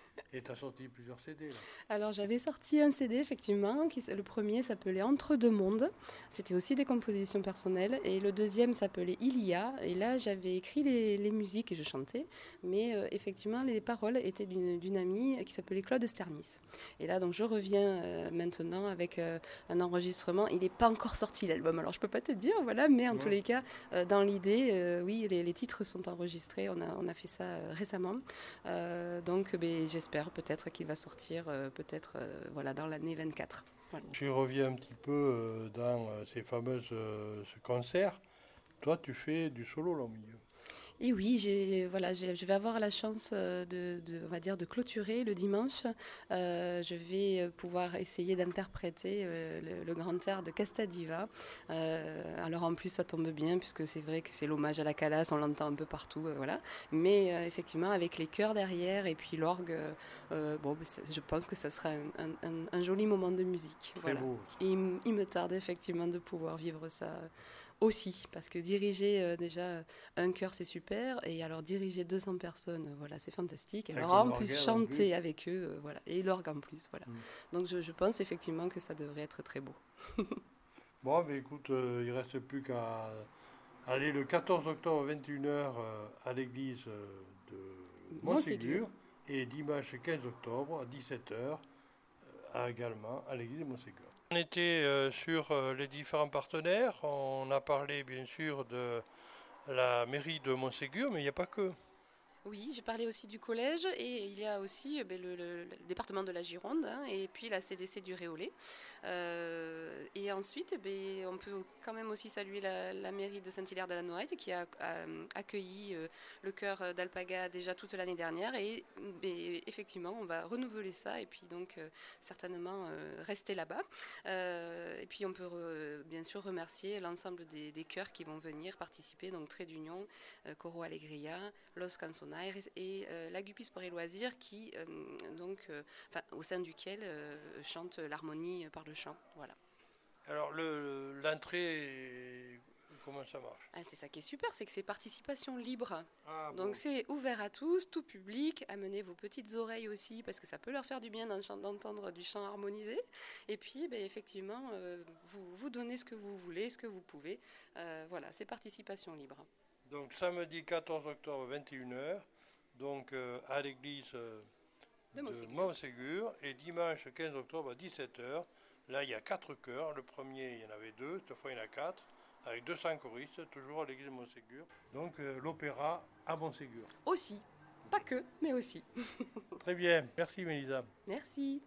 [LAUGHS] Et tu as sorti plusieurs CD. Là. Alors j'avais sorti un CD effectivement, qui, le premier s'appelait Entre deux mondes, c'était aussi des compositions personnelles, et le deuxième s'appelait Il y a, et là j'avais écrit les, les musiques et je chantais, mais euh, effectivement les paroles étaient d'une amie qui s'appelait Claude Sternis. Et là donc je reviens euh, maintenant avec euh, un enregistrement, il n'est pas encore sorti l'album, alors je peux pas te dire, voilà, mais en Ouais. tous les cas, dans l'idée, oui, les, les titres sont enregistrés, on a, on a fait ça récemment, donc ben, peut-être qu'il va sortir euh, peut-être euh, voilà, dans l'année 24. Voilà. Je reviens un petit peu euh, dans ces fameuses euh, ce concert. Toi, tu fais du solo là au milieu. Et oui, j'ai, voilà, j'ai- je vais avoir la chance euh, de, de- on va dire, de clôturer le dimanche. Euh, je vais euh, pouvoir essayer d'interpréter le, le grand air de Castadiva. Euh, alors en plus, ça tombe bien puisque c'est vrai que c'est l'hommage à la Calas, on l'entend un peu partout, euh, voilà. Mais effectivement, avec les chœurs derrière et puis l'orgue, bon, c'est- je pense que ça sera un, un- un- un joli moment de musique. Très voilà. beau. Et il me tarde effectivement de pouvoir vivre ça aussi, parce que diriger euh, déjà un chœur c'est super, et alors diriger 200 personnes, euh, voilà, c'est fantastique. Alors en plus en chanter plus. avec eux, euh, voilà, et l'orgue en plus, voilà. Mm. Donc je, je pense effectivement que ça devrait être très beau. [LAUGHS] Bon, mais écoute, euh, il reste plus qu'à aller le 14 octobre à 21h euh, à l'église euh, de Montségur Montségur. et dimanche 15 octobre à 17h également à l'église de Montségur. On était euh, sur euh, les différents partenaires. On a parlé bien sûr de la mairie de Montségur, mais il n'y a pas que. Oui, j'ai parlé aussi du collège et il y a aussi euh, ben, le, département de la Gironde hein, et puis la CDC du Réolais. Euh, et ensuite, ben, on peut quand même aussi saluer la, mairie de Saint-Hilaire de la Noaille qui a, accueilli euh, le chœur d'Alpaga déjà toute l'année dernière et effectivement, on va renouveler ça et puis donc euh, certainement euh, rester là-bas. Euh, et puis on peut bien sûr remercier l'ensemble des, des chœurs qui vont venir participer, donc Trait d'Union, euh, Coro Alegria, Los Canzonaires et euh, l'Agupis Sport et Loisirs qui, euh, donc, euh, enfin, au sein duquel chante l'harmonie par le chant. Voilà. Alors le- l'entrée, comment ça marche? Ah, c'est ça qui est super, c'est que c'est participation libre. Ah, Donc c'est ouvert à tous, tout public. Amenez vos petites oreilles aussi parce que ça peut leur faire du bien d'en- d'entendre du chant harmonisé. Et puis ben, effectivement, euh, vous, vous donnez ce que vous voulez, ce que vous pouvez. Euh, voilà, c'est participation libre. Donc samedi 14 octobre 21h, donc euh, à l'église euh, De de Montségur. Montségur et dimanche 15 octobre à 17h. Là, il y a quatre chœurs. Le premier, il y en avait deux, cette fois il y en a quatre, avec 200 choristes, toujours à l'église de Montségur. Donc euh, l'opéra à Montségur. Aussi, pas que, mais aussi. Très bien, merci Mélisa. Merci.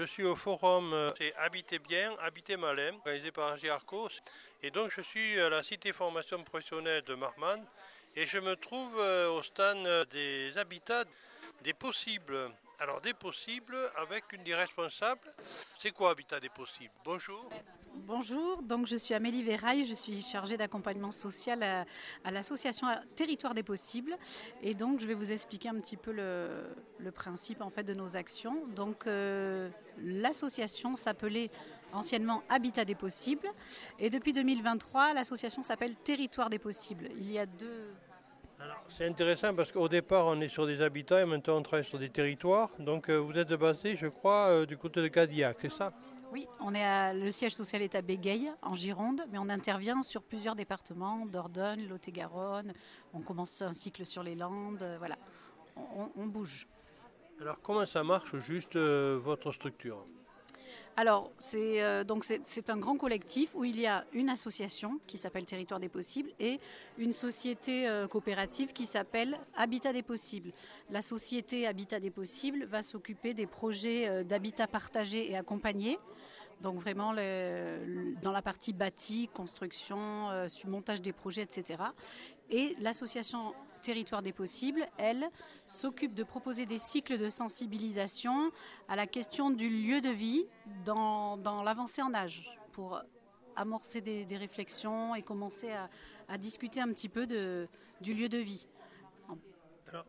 Je suis au forum euh, c'est Habiter bien, Habiter malin, organisé par Arco. Et donc je suis à la cité formation professionnelle de Marmande et je me trouve euh, au stand des habitats des possibles. Alors des possibles avec une des responsables. C'est quoi Habitat des possibles? Bonjour. Bonjour, donc je suis Amélie Véraille, je suis chargée d'accompagnement social à, l'association Territoire des possibles et donc je vais vous expliquer un petit peu le, principe en fait de nos actions. Donc euh, l'association s'appelait anciennement Habitat des possibles et depuis 2023 l'association s'appelle Territoire des possibles. Il y a deux c'est intéressant parce qu'au départ, on est sur des habitats et maintenant on travaille sur des territoires. Donc euh, vous êtes basé, je crois, euh, du côté de Cadillac, c'est ça? Oui, on est à, le siège social est à Bégueil, en Gironde, mais on intervient sur plusieurs départements, Dordogne, Lot-et-Garonne. On commence un cycle sur les Landes, euh, voilà. On, bouge. Alors comment ça marche juste euh, votre structure? Alors, c'est euh, un grand collectif où il y a une association qui s'appelle Territoire des Possibles et une société coopérative qui s'appelle Habitat des Possibles. La société Habitat des Possibles va s'occuper des projets d'habitat partagé et accompagné donc vraiment dans la partie bâti, construction, euh, montage des projets, etc. Et l'association Territoire des possibles, elle, s'occupe de proposer des cycles de sensibilisation à la question du lieu de vie dans, l'avancée en âge, pour amorcer des, réflexions et commencer à, discuter un petit peu du lieu de vie.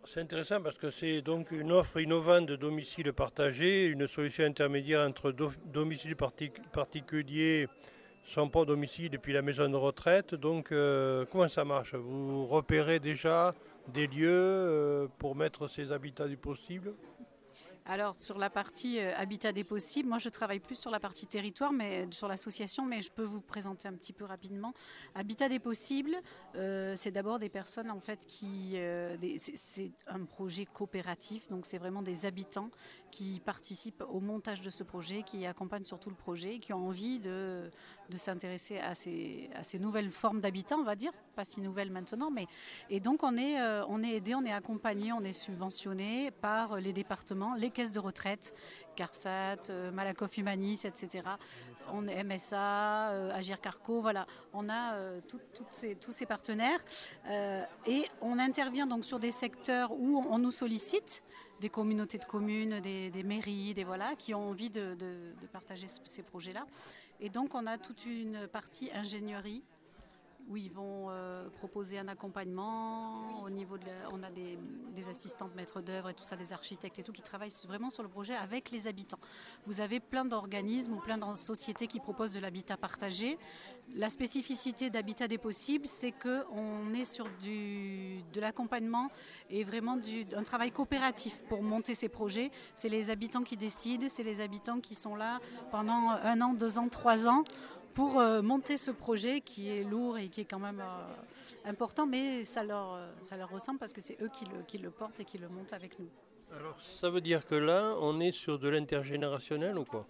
C'est intéressant parce que c'est donc une offre innovante de domicile partagé, une solution intermédiaire entre domicile particulier, son propre domicile et puis la maison de retraite. Donc euh, comment ça marche? Vous repérez déjà des lieux euh, pour mettre ces habitats du possible? Alors sur la partie euh, habitat des possibles, moi je travaille plus sur la partie territoire, mais sur l'association, mais je peux vous présenter un petit peu rapidement. Habitat des possibles, c'est d'abord des personnes en fait qui, c'est un projet coopératif, donc c'est vraiment des habitants qui participent au montage de ce projet, qui accompagnent surtout le projet, qui ont envie de, de s'intéresser à ces, à ces nouvelles formes d'habitat, on va dire, pas si nouvelles maintenant, mais et donc on est, on est aidé, on est accompagné, on est subventionné par les départements, les caisses de retraite, CARSAT, euh, Malakoff Humanis, etc. On est MSA, euh, Agir Carco, voilà. On a euh, ces, tous ces partenaires et on intervient donc sur des secteurs où on, nous sollicite des communautés de communes, des, mairies, des voilà, qui ont envie de partager ces projets-là. Et donc on a toute une partie ingénierie où ils vont euh, proposer un accompagnement. Au niveau de on a des, assistantes maîtres d'œuvre et tout ça, des architectes et tout qui travaillent vraiment sur le projet avec les habitants. Vous avez plein d'organismes ou plein de sociétés qui proposent de l'habitat partagé. La spécificité d'Habitat des possibles, c'est qu'on est sur du, de l'accompagnement et vraiment du, un travail coopératif pour monter ces projets. C'est les habitants qui décident, c'est les habitants qui sont là pendant un an, deux ans, trois ans pour euh, monter ce projet qui est lourd et qui est quand même euh, important, mais ça leur, euh, ça leur ressemble parce que c'est eux qui le, qui le portent et qui le montent avec nous. Alors ça veut dire que là, on est sur de l'intergénérationnel ou quoi?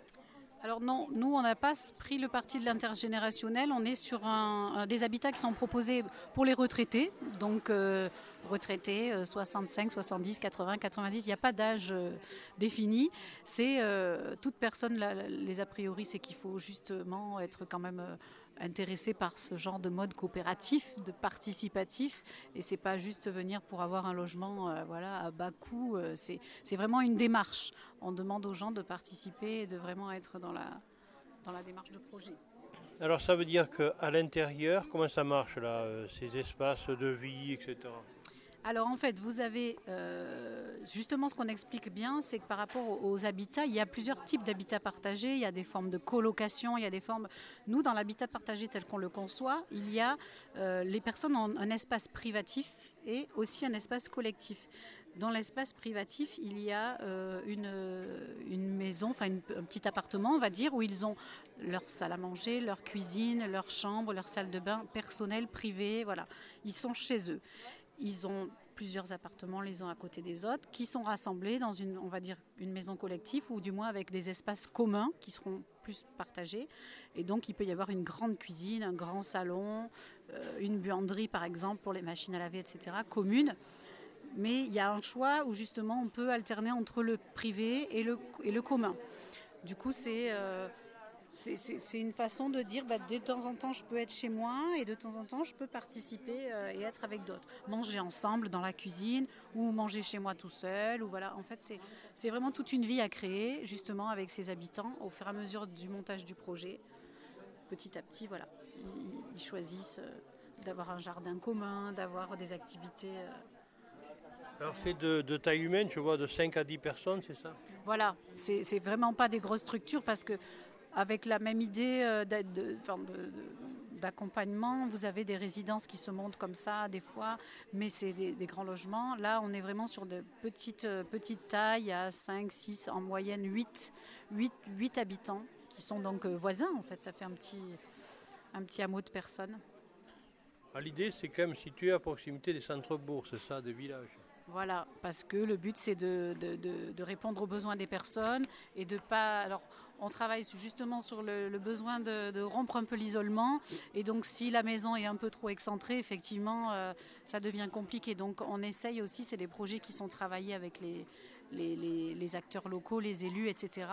Alors non, nous on n'a pas pris le parti de l'intergénérationnel, on est sur un, des habitats qui sont proposés pour les retraités, donc euh, retraités 65, 70, 80, 90, il n'y a pas d'âge euh, défini. C'est euh, toute personne, les a priori, c'est qu'il faut justement être quand même intéressé par ce genre de mode coopératif, de participatif, et c'est pas juste venir pour avoir un logement euh, voilà, à bas coût, euh, c'est, vraiment une démarche. On demande aux gens de participer et de vraiment être dans la, dans la démarche de projet. Alors ça veut dire qu'à l'intérieur, comment ça marche là, euh, ces espaces de vie, etc. Alors en fait, vous avez euh, justement ce qu'on explique bien, c'est que par rapport aux, habitats, il y a plusieurs types d'habitats partagés. Il y a des formes de colocation, il y a des formes. Nous, dans l'habitat partagé tel qu'on le conçoit, il y a euh, les personnes ont un espace privatif et aussi un espace collectif. Dans l'espace privatif, il y a euh, une, une, maison, enfin un petit appartement, on va dire, où ils ont leur salle à manger, leur cuisine, leur chambre, leur salle de bain personnelle, privée, voilà. Ils sont chez eux. Ils ont plusieurs appartements les uns à côté des autres qui sont rassemblés dans une, on va dire, une maison collective ou du moins avec des espaces communs qui seront plus partagés. Et donc, il peut y avoir une grande cuisine, un grand salon, euh, une buanderie, par exemple, pour les machines à laver, etc., commune. Mais il y a un choix où justement on peut alterner entre le privé et le, et le commun. Du coup, c'est c'est une façon de dire bah, de temps en temps je peux être chez moi et de temps en temps je peux participer euh, et être avec d'autres. Manger ensemble dans la cuisine ou manger chez moi tout seul. Ou voilà. En fait, c'est vraiment toute une vie à créer justement avec ses habitants au fur et à mesure du montage du projet. Petit à petit, voilà, ils, choisissent euh, d'avoir un jardin commun, d'avoir des activités. Euh. Alors c'est de, de, taille humaine, je vois, de 5 à 10 personnes, c'est ça? Voilà, c'est vraiment pas des grosses structures parce que avec la même idée euh, d'accompagnement. Vous avez des résidences qui se montent comme ça des fois, mais c'est des, grands logements. Là, on est vraiment sur de petites, euh, petites tailles, à 5, 6, en moyenne 8, 8, 8 habitants, qui sont donc euh, voisins en fait. Ça fait un petit, un petit hameau de personnes. Ah, l'idée, c'est quand même situé à proximité des centres-bourgs, c'est ça, des villages. Voilà, parce que le but c'est de, de, répondre aux besoins des personnes et de pas. Alors, on travaille justement sur le, besoin de, rompre un peu l'isolement. Et donc, si la maison est un peu trop excentrée, effectivement, euh, ça devient compliqué. Donc, on essaye aussi, c'est des projets qui sont travaillés avec les, les, acteurs locaux, les élus, etc.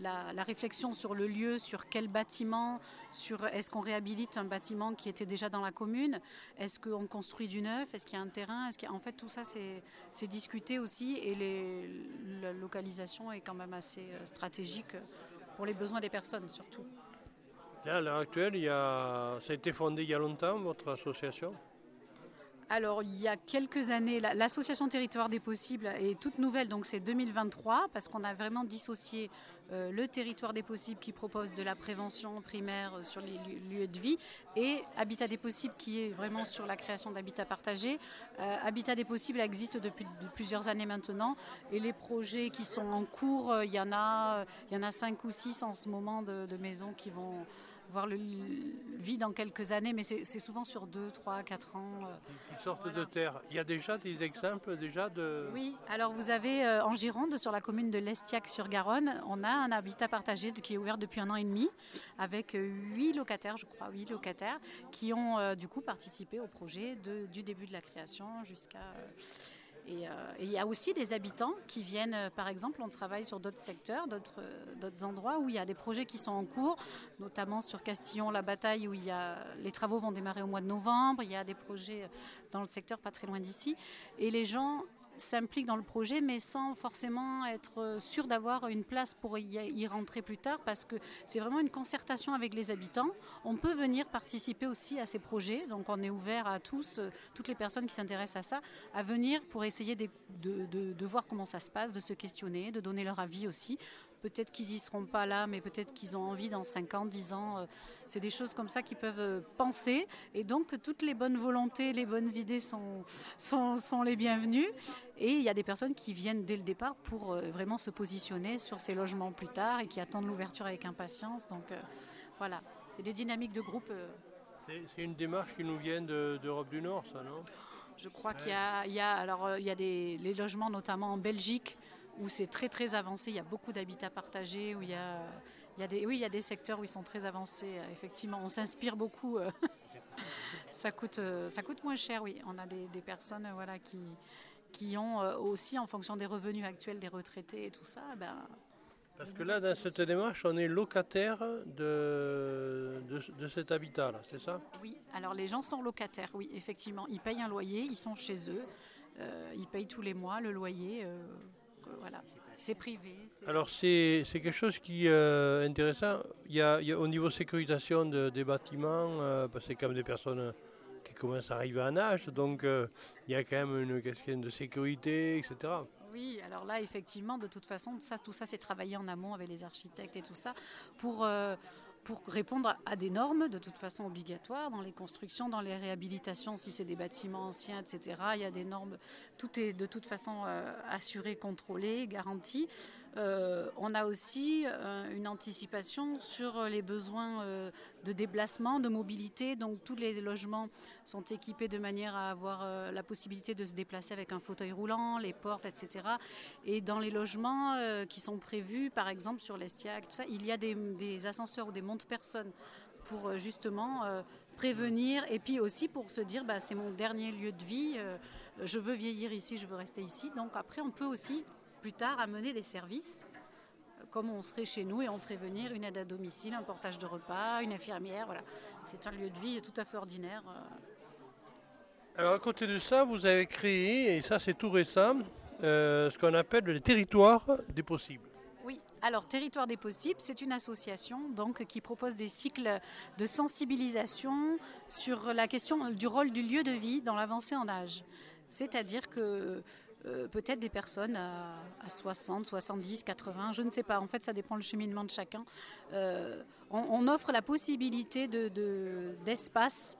la, réflexion sur le lieu, sur quel bâtiment, sur est-ce qu'on réhabilite un bâtiment qui était déjà dans la commune, est-ce qu'on construit du neuf, est-ce qu'il y a un terrain, en fait tout ça c'est discuté aussi et la localisation est quand même assez euh, stratégique pour les besoins des personnes surtout. À l'heure actuelle, il ça a été fondé il y a longtemps, votre association? Alors, il y a quelques années, l'association Territoire des Possibles est toute nouvelle, donc c'est 2023, parce qu'on a vraiment dissocié euh, le Territoire des Possibles qui propose de la prévention primaire sur les lieux de vie et Habitat des Possibles qui est vraiment sur la création d'habitats partagés. Euh, Habitat des Possibles existe depuis plusieurs années maintenant et les projets qui sont en cours, euh, il y en a, il y en a cinq ou six en ce moment de maisons qui vont voir le vide dans quelques années, mais c'est souvent sur 2, 3, 4 ans. Euh, sortent de terre. Il y a déjà des exemples déjà de... Oui, alors vous avez euh, en Gironde, sur la commune de l'Estiac-sur-Garonne, on a un habitat partagé qui est ouvert depuis un an et demi, avec 8 euh, locataires, je crois, 8 locataires, qui ont du coup participé au projet de, du début de la création jusqu'à... Euh, et il y a aussi des habitants qui viennent, euh, par exemple, on travaille sur d'autres secteurs, euh, d'autres endroits où il y a des projets qui sont en cours, notamment sur Castillon-la-Bataille où il y a, les travaux vont démarrer au mois de novembre, il y a des projets dans le secteur pas très loin d'ici. Et les gens s'impliquent dans le projet, mais sans forcément être sûr d'avoir une place pour y, rentrer plus tard, parce que c'est vraiment une concertation avec les habitants. On peut venir participer aussi à ces projets, donc on est ouvert à tous, euh, toutes les personnes qui s'intéressent à ça, à venir pour essayer de, de, voir comment ça se passe, de se questionner, de donner leur avis aussi. Peut-être qu'ils n'y seront pas là, mais peut-être qu'ils ont envie dans 5 ans, 10 ans. Euh, c'est des choses comme ça qu'ils peuvent euh, penser. Et donc, toutes les bonnes volontés, les bonnes idées sont, sont, les bienvenues. Et il y a des personnes qui viennent dès le départ pour euh, vraiment se positionner sur ces logements plus tard et qui attendent l'ouverture avec impatience. Donc, voilà, c'est des dynamiques de groupe. C'est une démarche qui nous vient d'Europe du Nord, ça, non? Je crois qu'il y a, il y a, alors, il y a des les logements, notamment en Belgique, où c'est très très avancé. Il y a beaucoup d'habitats partagés, où il y a, il y a des, oui, il y a des secteurs où ils sont très avancés. Effectivement, on s'inspire beaucoup. Euh. [LAUGHS] ça coûte, euh, ça coûte moins cher, oui. On a des, des personnes, voilà, qui, qui ont euh, aussi, en fonction des revenus actuels des retraités et tout ça, ben, parce que là, dans cette démarche, on est locataire de, de, de cet habitat-là, c'est ça? Oui, alors les gens sont locataires, oui, effectivement. Ils payent un loyer, ils sont chez eux, ils payent tous les mois le loyer voilà, c'est privé. Alors c'est quelque chose qui est euh, intéressant. Il y, a, au niveau sécurisation des bâtiments, euh, parce que c'est quand même des personnes qui commencent à arriver à un âge, donc euh, il y a quand même une question de sécurité, etc. Oui, alors là, effectivement, de toute façon, ça, tout ça, c'est travaillé en amont avec les architectes et tout ça pour pour répondre à des normes de toute façon obligatoires dans les constructions, dans les réhabilitations, si c'est des bâtiments anciens, etc. Il y a des normes, tout est de toute façon euh, assuré, contrôlé, garanti. Euh, on a aussi euh, une anticipation sur les besoins euh, de déplacement, de mobilité. Donc tous les logements sont équipés de manière à avoir la possibilité de se déplacer avec un fauteuil roulant, les portes, etc. Et dans les logements qui sont prévus, par exemple sur l'Estiac, il y a des, ascenseurs ou des montes-personnes pour justement prévenir et puis aussi pour se dire bah, c'est mon dernier lieu de vie, je veux vieillir ici, je veux rester ici. Donc après on peut aussi plus tard amener des services comme on serait chez nous et on ferait venir une aide à domicile, un portage de repas, une infirmière. Voilà. C'est un lieu de vie tout à fait ordinaire. Alors à côté de ça, vous avez créé, et ça c'est tout récent, ce qu'on appelle le territoire des possibles. Oui, alors Territoire des possibles, c'est une association donc qui propose des cycles de sensibilisation sur la question du rôle du lieu de vie dans l'avancée en âge. C'est-à-dire que euh, peut-être des personnes à, 60, 70, 80, je ne sais pas. En fait, ça dépend le cheminement de chacun. Euh, on, offre la possibilité d'espace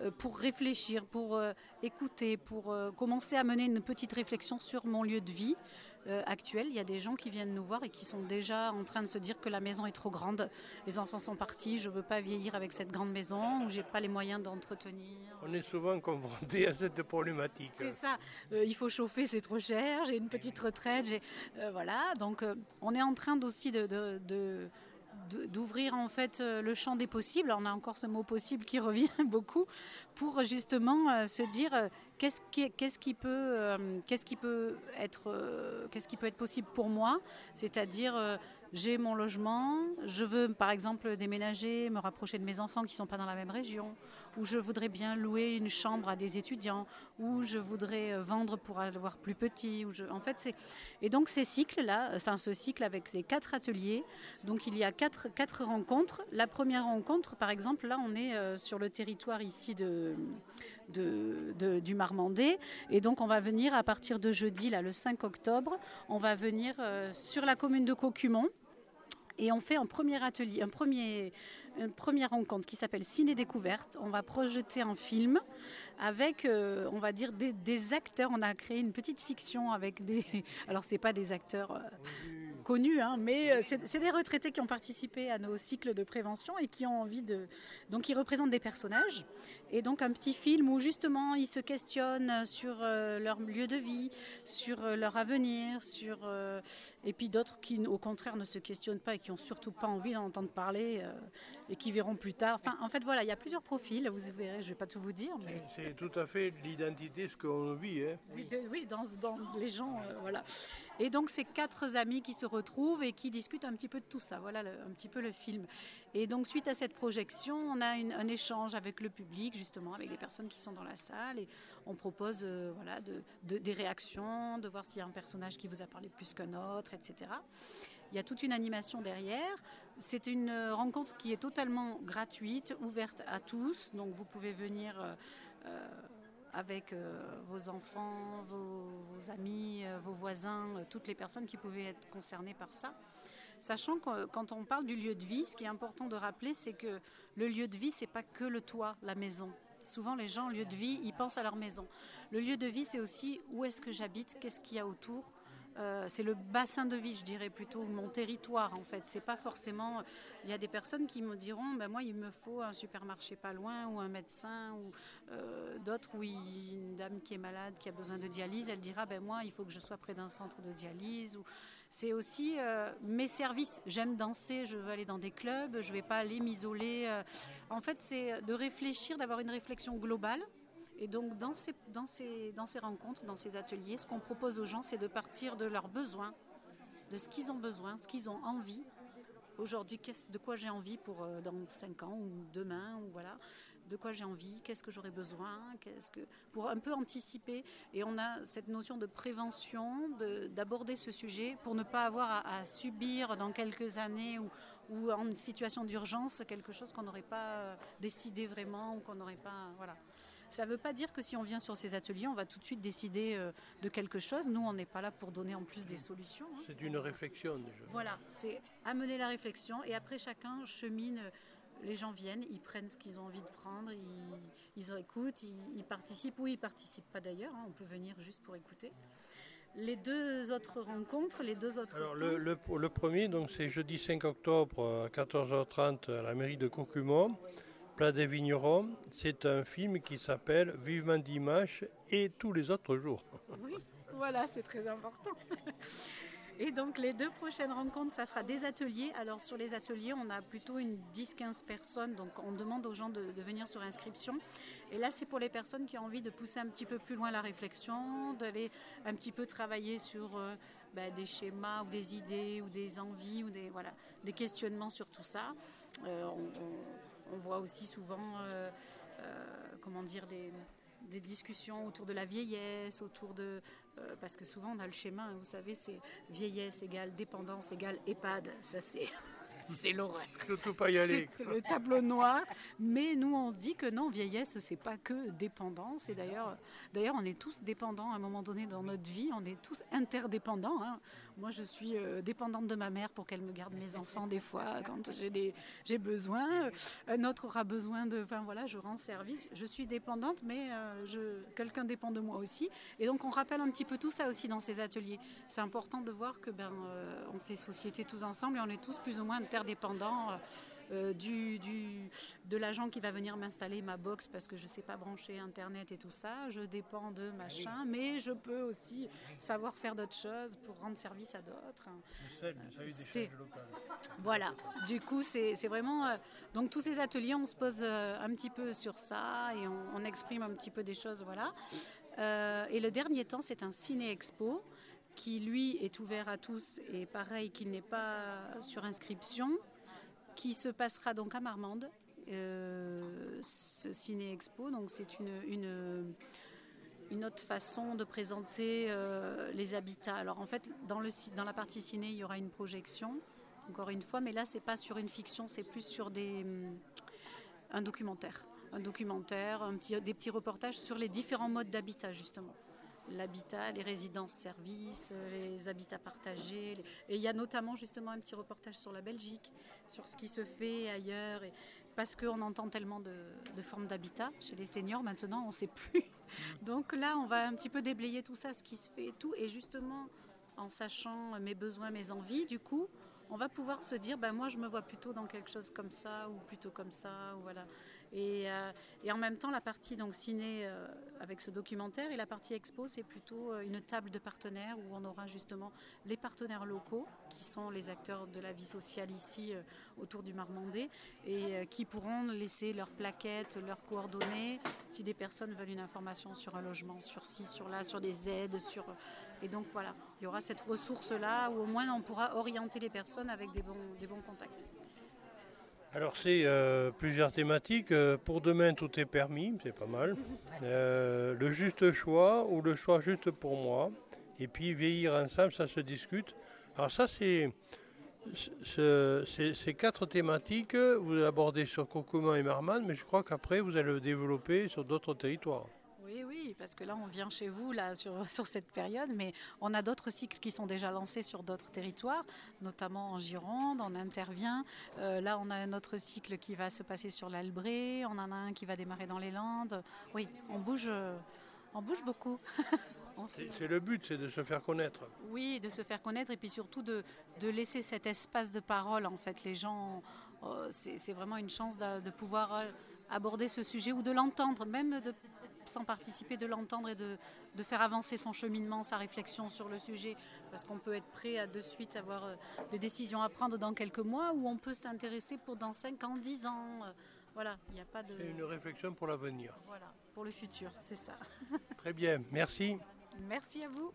de, euh, pour réfléchir, pour écouter, pour commencer à mener une petite réflexion sur mon lieu de vie, euh, actuelle. Il y a des gens qui viennent nous voir et qui sont déjà en train de se dire que la maison est trop grande, les enfants sont partis, je ne veux pas vieillir avec cette grande maison, ou j'ai pas les moyens d'entretenir. On est souvent confronté à cette problématique. C'est ça. Euh, il faut chauffer, c'est trop cher. J'ai une petite retraite. Euh, voilà. Donc, on est en train aussi de, de d'ouvrir en fait euh, le champ des possibles. On a encore ce mot possible qui [LAUGHS] revient beaucoup pour justement euh, se dire euh, qu'est-ce qui, peut, qu'est-ce qui peut être, qu'est-ce qui peut être possible pour moi, c'est-à-dire j'ai mon logement, je veux par exemple déménager, me rapprocher de mes enfants qui ne sont pas dans la même région, ou je voudrais bien louer une chambre à des étudiants, ou je voudrais euh, vendre pour avoir plus petit. Ou je... En fait, c'est et donc ces cycles-là, enfin ce cycle avec les quatre ateliers, donc il y a quatre, quatre rencontres. La première rencontre, par exemple, là on est euh, sur le territoire ici de, du Marmandais, et donc on va venir à partir de jeudi, là le 5 octobre, on va venir euh, sur la commune de Cocumont. Et on fait un premier atelier, un premier, une première rencontre qui s'appelle Ciné Découverte. On va projeter un film avec, euh, on va dire, des, acteurs. On a créé une petite fiction avec des. [LAUGHS] Alors, c'est pas des acteurs. Euh, connus, hein, mais euh, c'est des retraités qui ont participé à nos cycles de prévention et qui ont envie de... Donc ils représentent des personnages. Et donc un petit film où justement ils se questionnent sur leur lieu de vie, sur leur avenir, sur... et puis d'autres qui au contraire ne se questionnent pas et qui ont surtout pas envie d'en entendre parler et qui verront plus tard. Enfin, en fait, voilà, il y a plusieurs profils, vous verrez, je ne vais pas tout vous dire. Mais... C'est tout à fait l'identité, ce qu'on vit. Hein. Oui, dans, dans, les gens, euh, voilà. Et donc, c'est quatre amis qui se retrouvent et qui discutent un petit peu de tout ça. Voilà un petit peu le film. Et donc, suite à cette projection, on a un échange avec le public, justement, avec les personnes qui sont dans la salle. Et on propose euh, voilà, de, des réactions, de voir s'il y a un personnage qui vous a parlé plus qu'un autre, etc. Il y a toute une animation derrière. C'est une rencontre qui est totalement gratuite, ouverte à tous. Donc vous pouvez venir euh, euh, avec euh, vos enfants, vos, amis, vos voisins, toutes les personnes qui pouvaient être concernées par ça. Sachant que quand on parle du lieu de vie, ce qui est important de rappeler, c'est que le lieu de vie, c'est pas que le toit, la maison. Souvent, les gens, lieu de vie, ils pensent à leur maison. Le lieu de vie, c'est aussi où est-ce que j'habite, qu'est-ce qu'il y a autour, euh, c'est le bassin de vie, je dirais plutôt, mon territoire en fait. C'est pas forcément. Il y a des personnes qui me diront, ben moi il me faut un supermarché pas loin ou un médecin ou euh, d'autres où une dame qui est malade, qui a besoin de dialyse, elle dira, ben moi il faut que je sois près d'un centre de dialyse. Ou c'est aussi euh, mes services. J'aime danser, je veux aller dans des clubs, je vais pas aller m'isoler. En fait, c'est de réfléchir, d'avoir une réflexion globale et donc dans ces, rencontres, dans ces ateliers, ce qu'on propose aux gens, c'est de partir de leurs besoins, de ce qu'ils ont besoin, ce qu'ils ont envie. Aujourd'hui, de quoi j'ai envie pour euh, dans 5 ans ou demain, ou voilà, de quoi j'ai envie, qu'est-ce que j'aurais besoin, qu'est-ce que pour un peu anticiper. Et on a cette notion de prévention, d'aborder ce sujet pour ne pas avoir à, subir dans quelques années ou, ou en situation d'urgence quelque chose qu'on n'aurait pas euh, décidé vraiment ou qu'on n'aurait pas, voilà. Ça ne veut pas dire que si on vient sur ces ateliers, on va tout de suite décider euh, de quelque chose. Nous, on n'est pas là pour donner en plus des solutions. Hein. C'est une réflexion déjà. Voilà, c'est amener la réflexion et après chacun chemine. Les gens viennent, ils prennent ce qu'ils ont envie de prendre, ils, écoutent, ils, participent ou ils participent pas d'ailleurs. Hein. on peut venir juste pour écouter. Les deux autres rencontres, les deux autres. Alors le, le, le, premier, donc c'est jeudi 5 octobre à 14h30 à la mairie de Cocumont. Place des Vignerons, c'est un film qui s'appelle Vivement Dimanche et tous les autres jours. Oui, voilà, c'est très important. Et donc les deux prochaines rencontres, ça sera des ateliers. Alors sur les ateliers, on a plutôt une 10-15 personnes, donc on demande aux gens de, venir sur inscription. Et là, c'est pour les personnes qui ont envie de pousser un petit peu plus loin la réflexion, d'aller un petit peu travailler sur euh, ben, des schémas ou des idées ou des envies ou des, voilà, des questionnements sur tout ça. On, voit aussi souvent, comment dire, des, des, discussions autour de la vieillesse, autour de... parce que souvent on a le schéma, hein, vous savez, c'est vieillesse égale dépendance égale EHPAD. Ça c'est [LAUGHS] c'est l'horreur. pas y aller. C'est le tableau noir. Mais nous, on se dit que non, vieillesse, c'est pas que dépendance. Et d'ailleurs, d'ailleurs, on est tous dépendants à un moment donné dans notre vie. On est tous interdépendants. Hein. Moi, je suis euh, dépendante de ma mère pour qu'elle me garde mes enfants des fois quand j'ai besoin. Un autre aura besoin de. Enfin voilà, je rends service. Je suis dépendante, mais euh, quelqu'un dépend de moi aussi. Et donc, on rappelle un petit peu tout ça aussi dans ces ateliers. C'est important de voir que ben, euh, on fait société tous ensemble et on est tous plus ou moins interdépendants. Euh, du, de l'agent qui va venir m'installer ma box parce que je ne sais pas brancher Internet et tout ça. Je dépends de machin, mais je peux aussi savoir faire d'autres choses pour rendre service à d'autres. Voilà, du coup, c'est vraiment. Euh, donc, tous ces ateliers, on se pose euh, un petit peu sur ça et on, exprime un petit peu des choses. Voilà. et le dernier temps, c'est un ciné-expo qui, lui, est ouvert à tous et pareil, qu'il n'est pas sur inscription qui se passera donc à Marmande, euh, ce ciné-expo. Donc c'est une, une, autre façon de présenter euh, les habitats. Alors en fait, dans, le, dans la partie ciné, il y aura une projection, encore une fois, mais là, c'est pas sur une fiction, c'est plus sur des, un documentaire. Un documentaire, des petits reportages sur les différents modes d'habitat, justement l'habitat, les résidences-services, les habitats partagés. Et il y a notamment justement un petit reportage sur la Belgique, sur ce qui se fait ailleurs. Et parce qu'on entend tellement de, formes d'habitat chez les seniors maintenant, on ne sait plus. Donc là, on va un petit peu déblayer tout ça, ce qui se fait et tout. Et justement, en sachant mes besoins, mes envies, du coup, on va pouvoir se dire, ben moi je me vois plutôt dans quelque chose comme ça ou plutôt comme ça, ou voilà. Euh, et, en même temps, la partie donc ciné euh, avec ce documentaire et la partie expo, c'est plutôt euh, une table de partenaires où on aura justement les partenaires locaux, qui sont les acteurs de la vie sociale ici autour du Marmandais, et qui pourront laisser leurs plaquettes, leurs coordonnées, si des personnes veulent une information sur un logement, sur ci, sur là, sur des aides, sur... Et donc voilà, il y aura cette ressource-là où au moins on pourra orienter les personnes avec des bons contacts. Alors c'est euh, plusieurs thématiques. Euh, pour demain, tout est permis, c'est pas mal. Euh, le juste choix ou le choix juste pour moi. Et puis vieillir ensemble, ça se discute. Alors ça, c'est ces quatre thématiques, vous abordez sur Cocoman et Marman, mais je crois qu'après, vous allez le développer sur d'autres territoires. Oui, parce que là, on vient chez vous là sur, [LAUGHS] sur cette période, mais on a d'autres cycles qui sont déjà lancés sur d'autres territoires, notamment en Gironde, on intervient. Euh, là, on a un autre cycle qui va se passer sur l'Albret, on en a un qui va démarrer dans les Landes. Oui, on bouge, on bouge beaucoup. [LAUGHS] c'est le but, c'est de se faire connaître. Oui, de se faire connaître et puis surtout de, de laisser cet espace de parole. En fait, les gens, euh, c'est vraiment une chance de, de pouvoir euh, aborder ce sujet ou de l'entendre, même de sans participer, de l'entendre et de, de, faire avancer son cheminement, sa réflexion sur le sujet. Parce qu'on peut être prêt à de suite avoir euh, des décisions à prendre dans quelques mois ou on peut s'intéresser pour dans 5 ans, 10 ans. Voilà, il n'y a pas de. une réflexion pour l'avenir. Voilà, pour le futur, c'est ça. [LAUGHS] Très bien, merci. Merci à vous.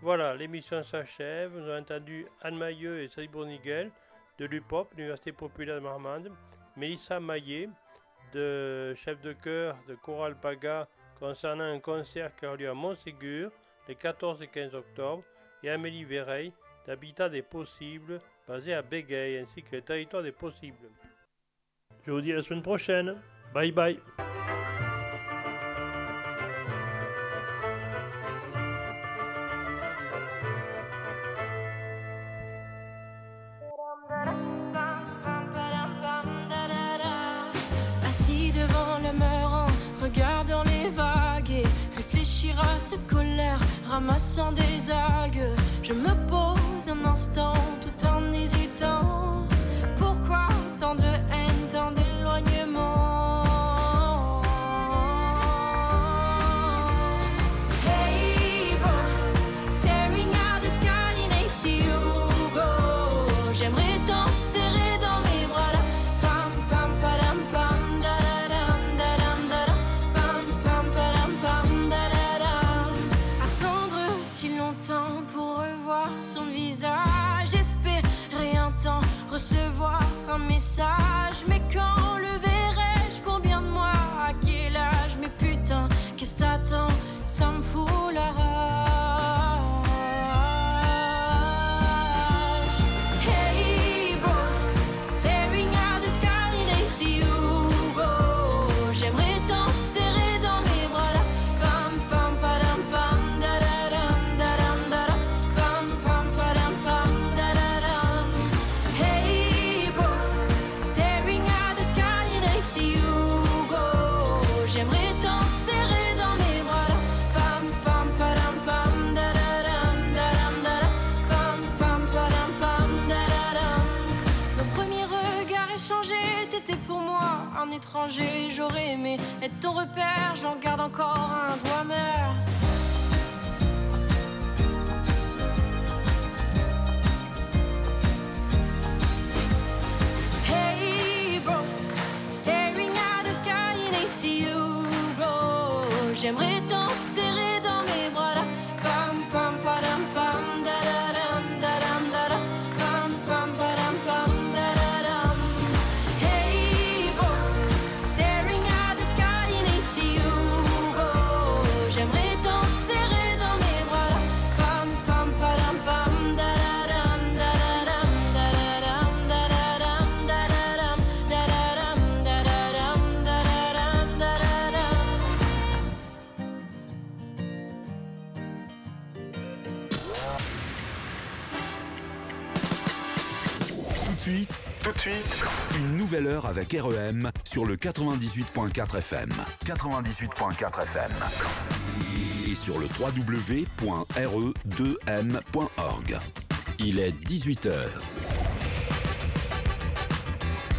Voilà, l'émission s'achève. Nous avons entendu Anne Mailleux et Cédric Bourniguel de l'UPOP, l'Université populaire de Marmande, Mélissa Maillet, de chef de chœur de Choral Paga concernant un concert qui aura lieu à Montségur les 14 et 15 octobre et Amélie Véreil d'Habitat des Possibles basé à Bégueil ainsi que les territoires des Possibles. Je vous dis à la semaine prochaine. Bye bye. Ramassant des algues. Je me pose un instant tout en hésitant. étranger, j'aurais aimé être ton repère, j'en garde encore un goût amer. Une nouvelle heure avec REM sur le 98.4 FM. 98.4 FM. Et sur le www.re2m.org. Il est 18h.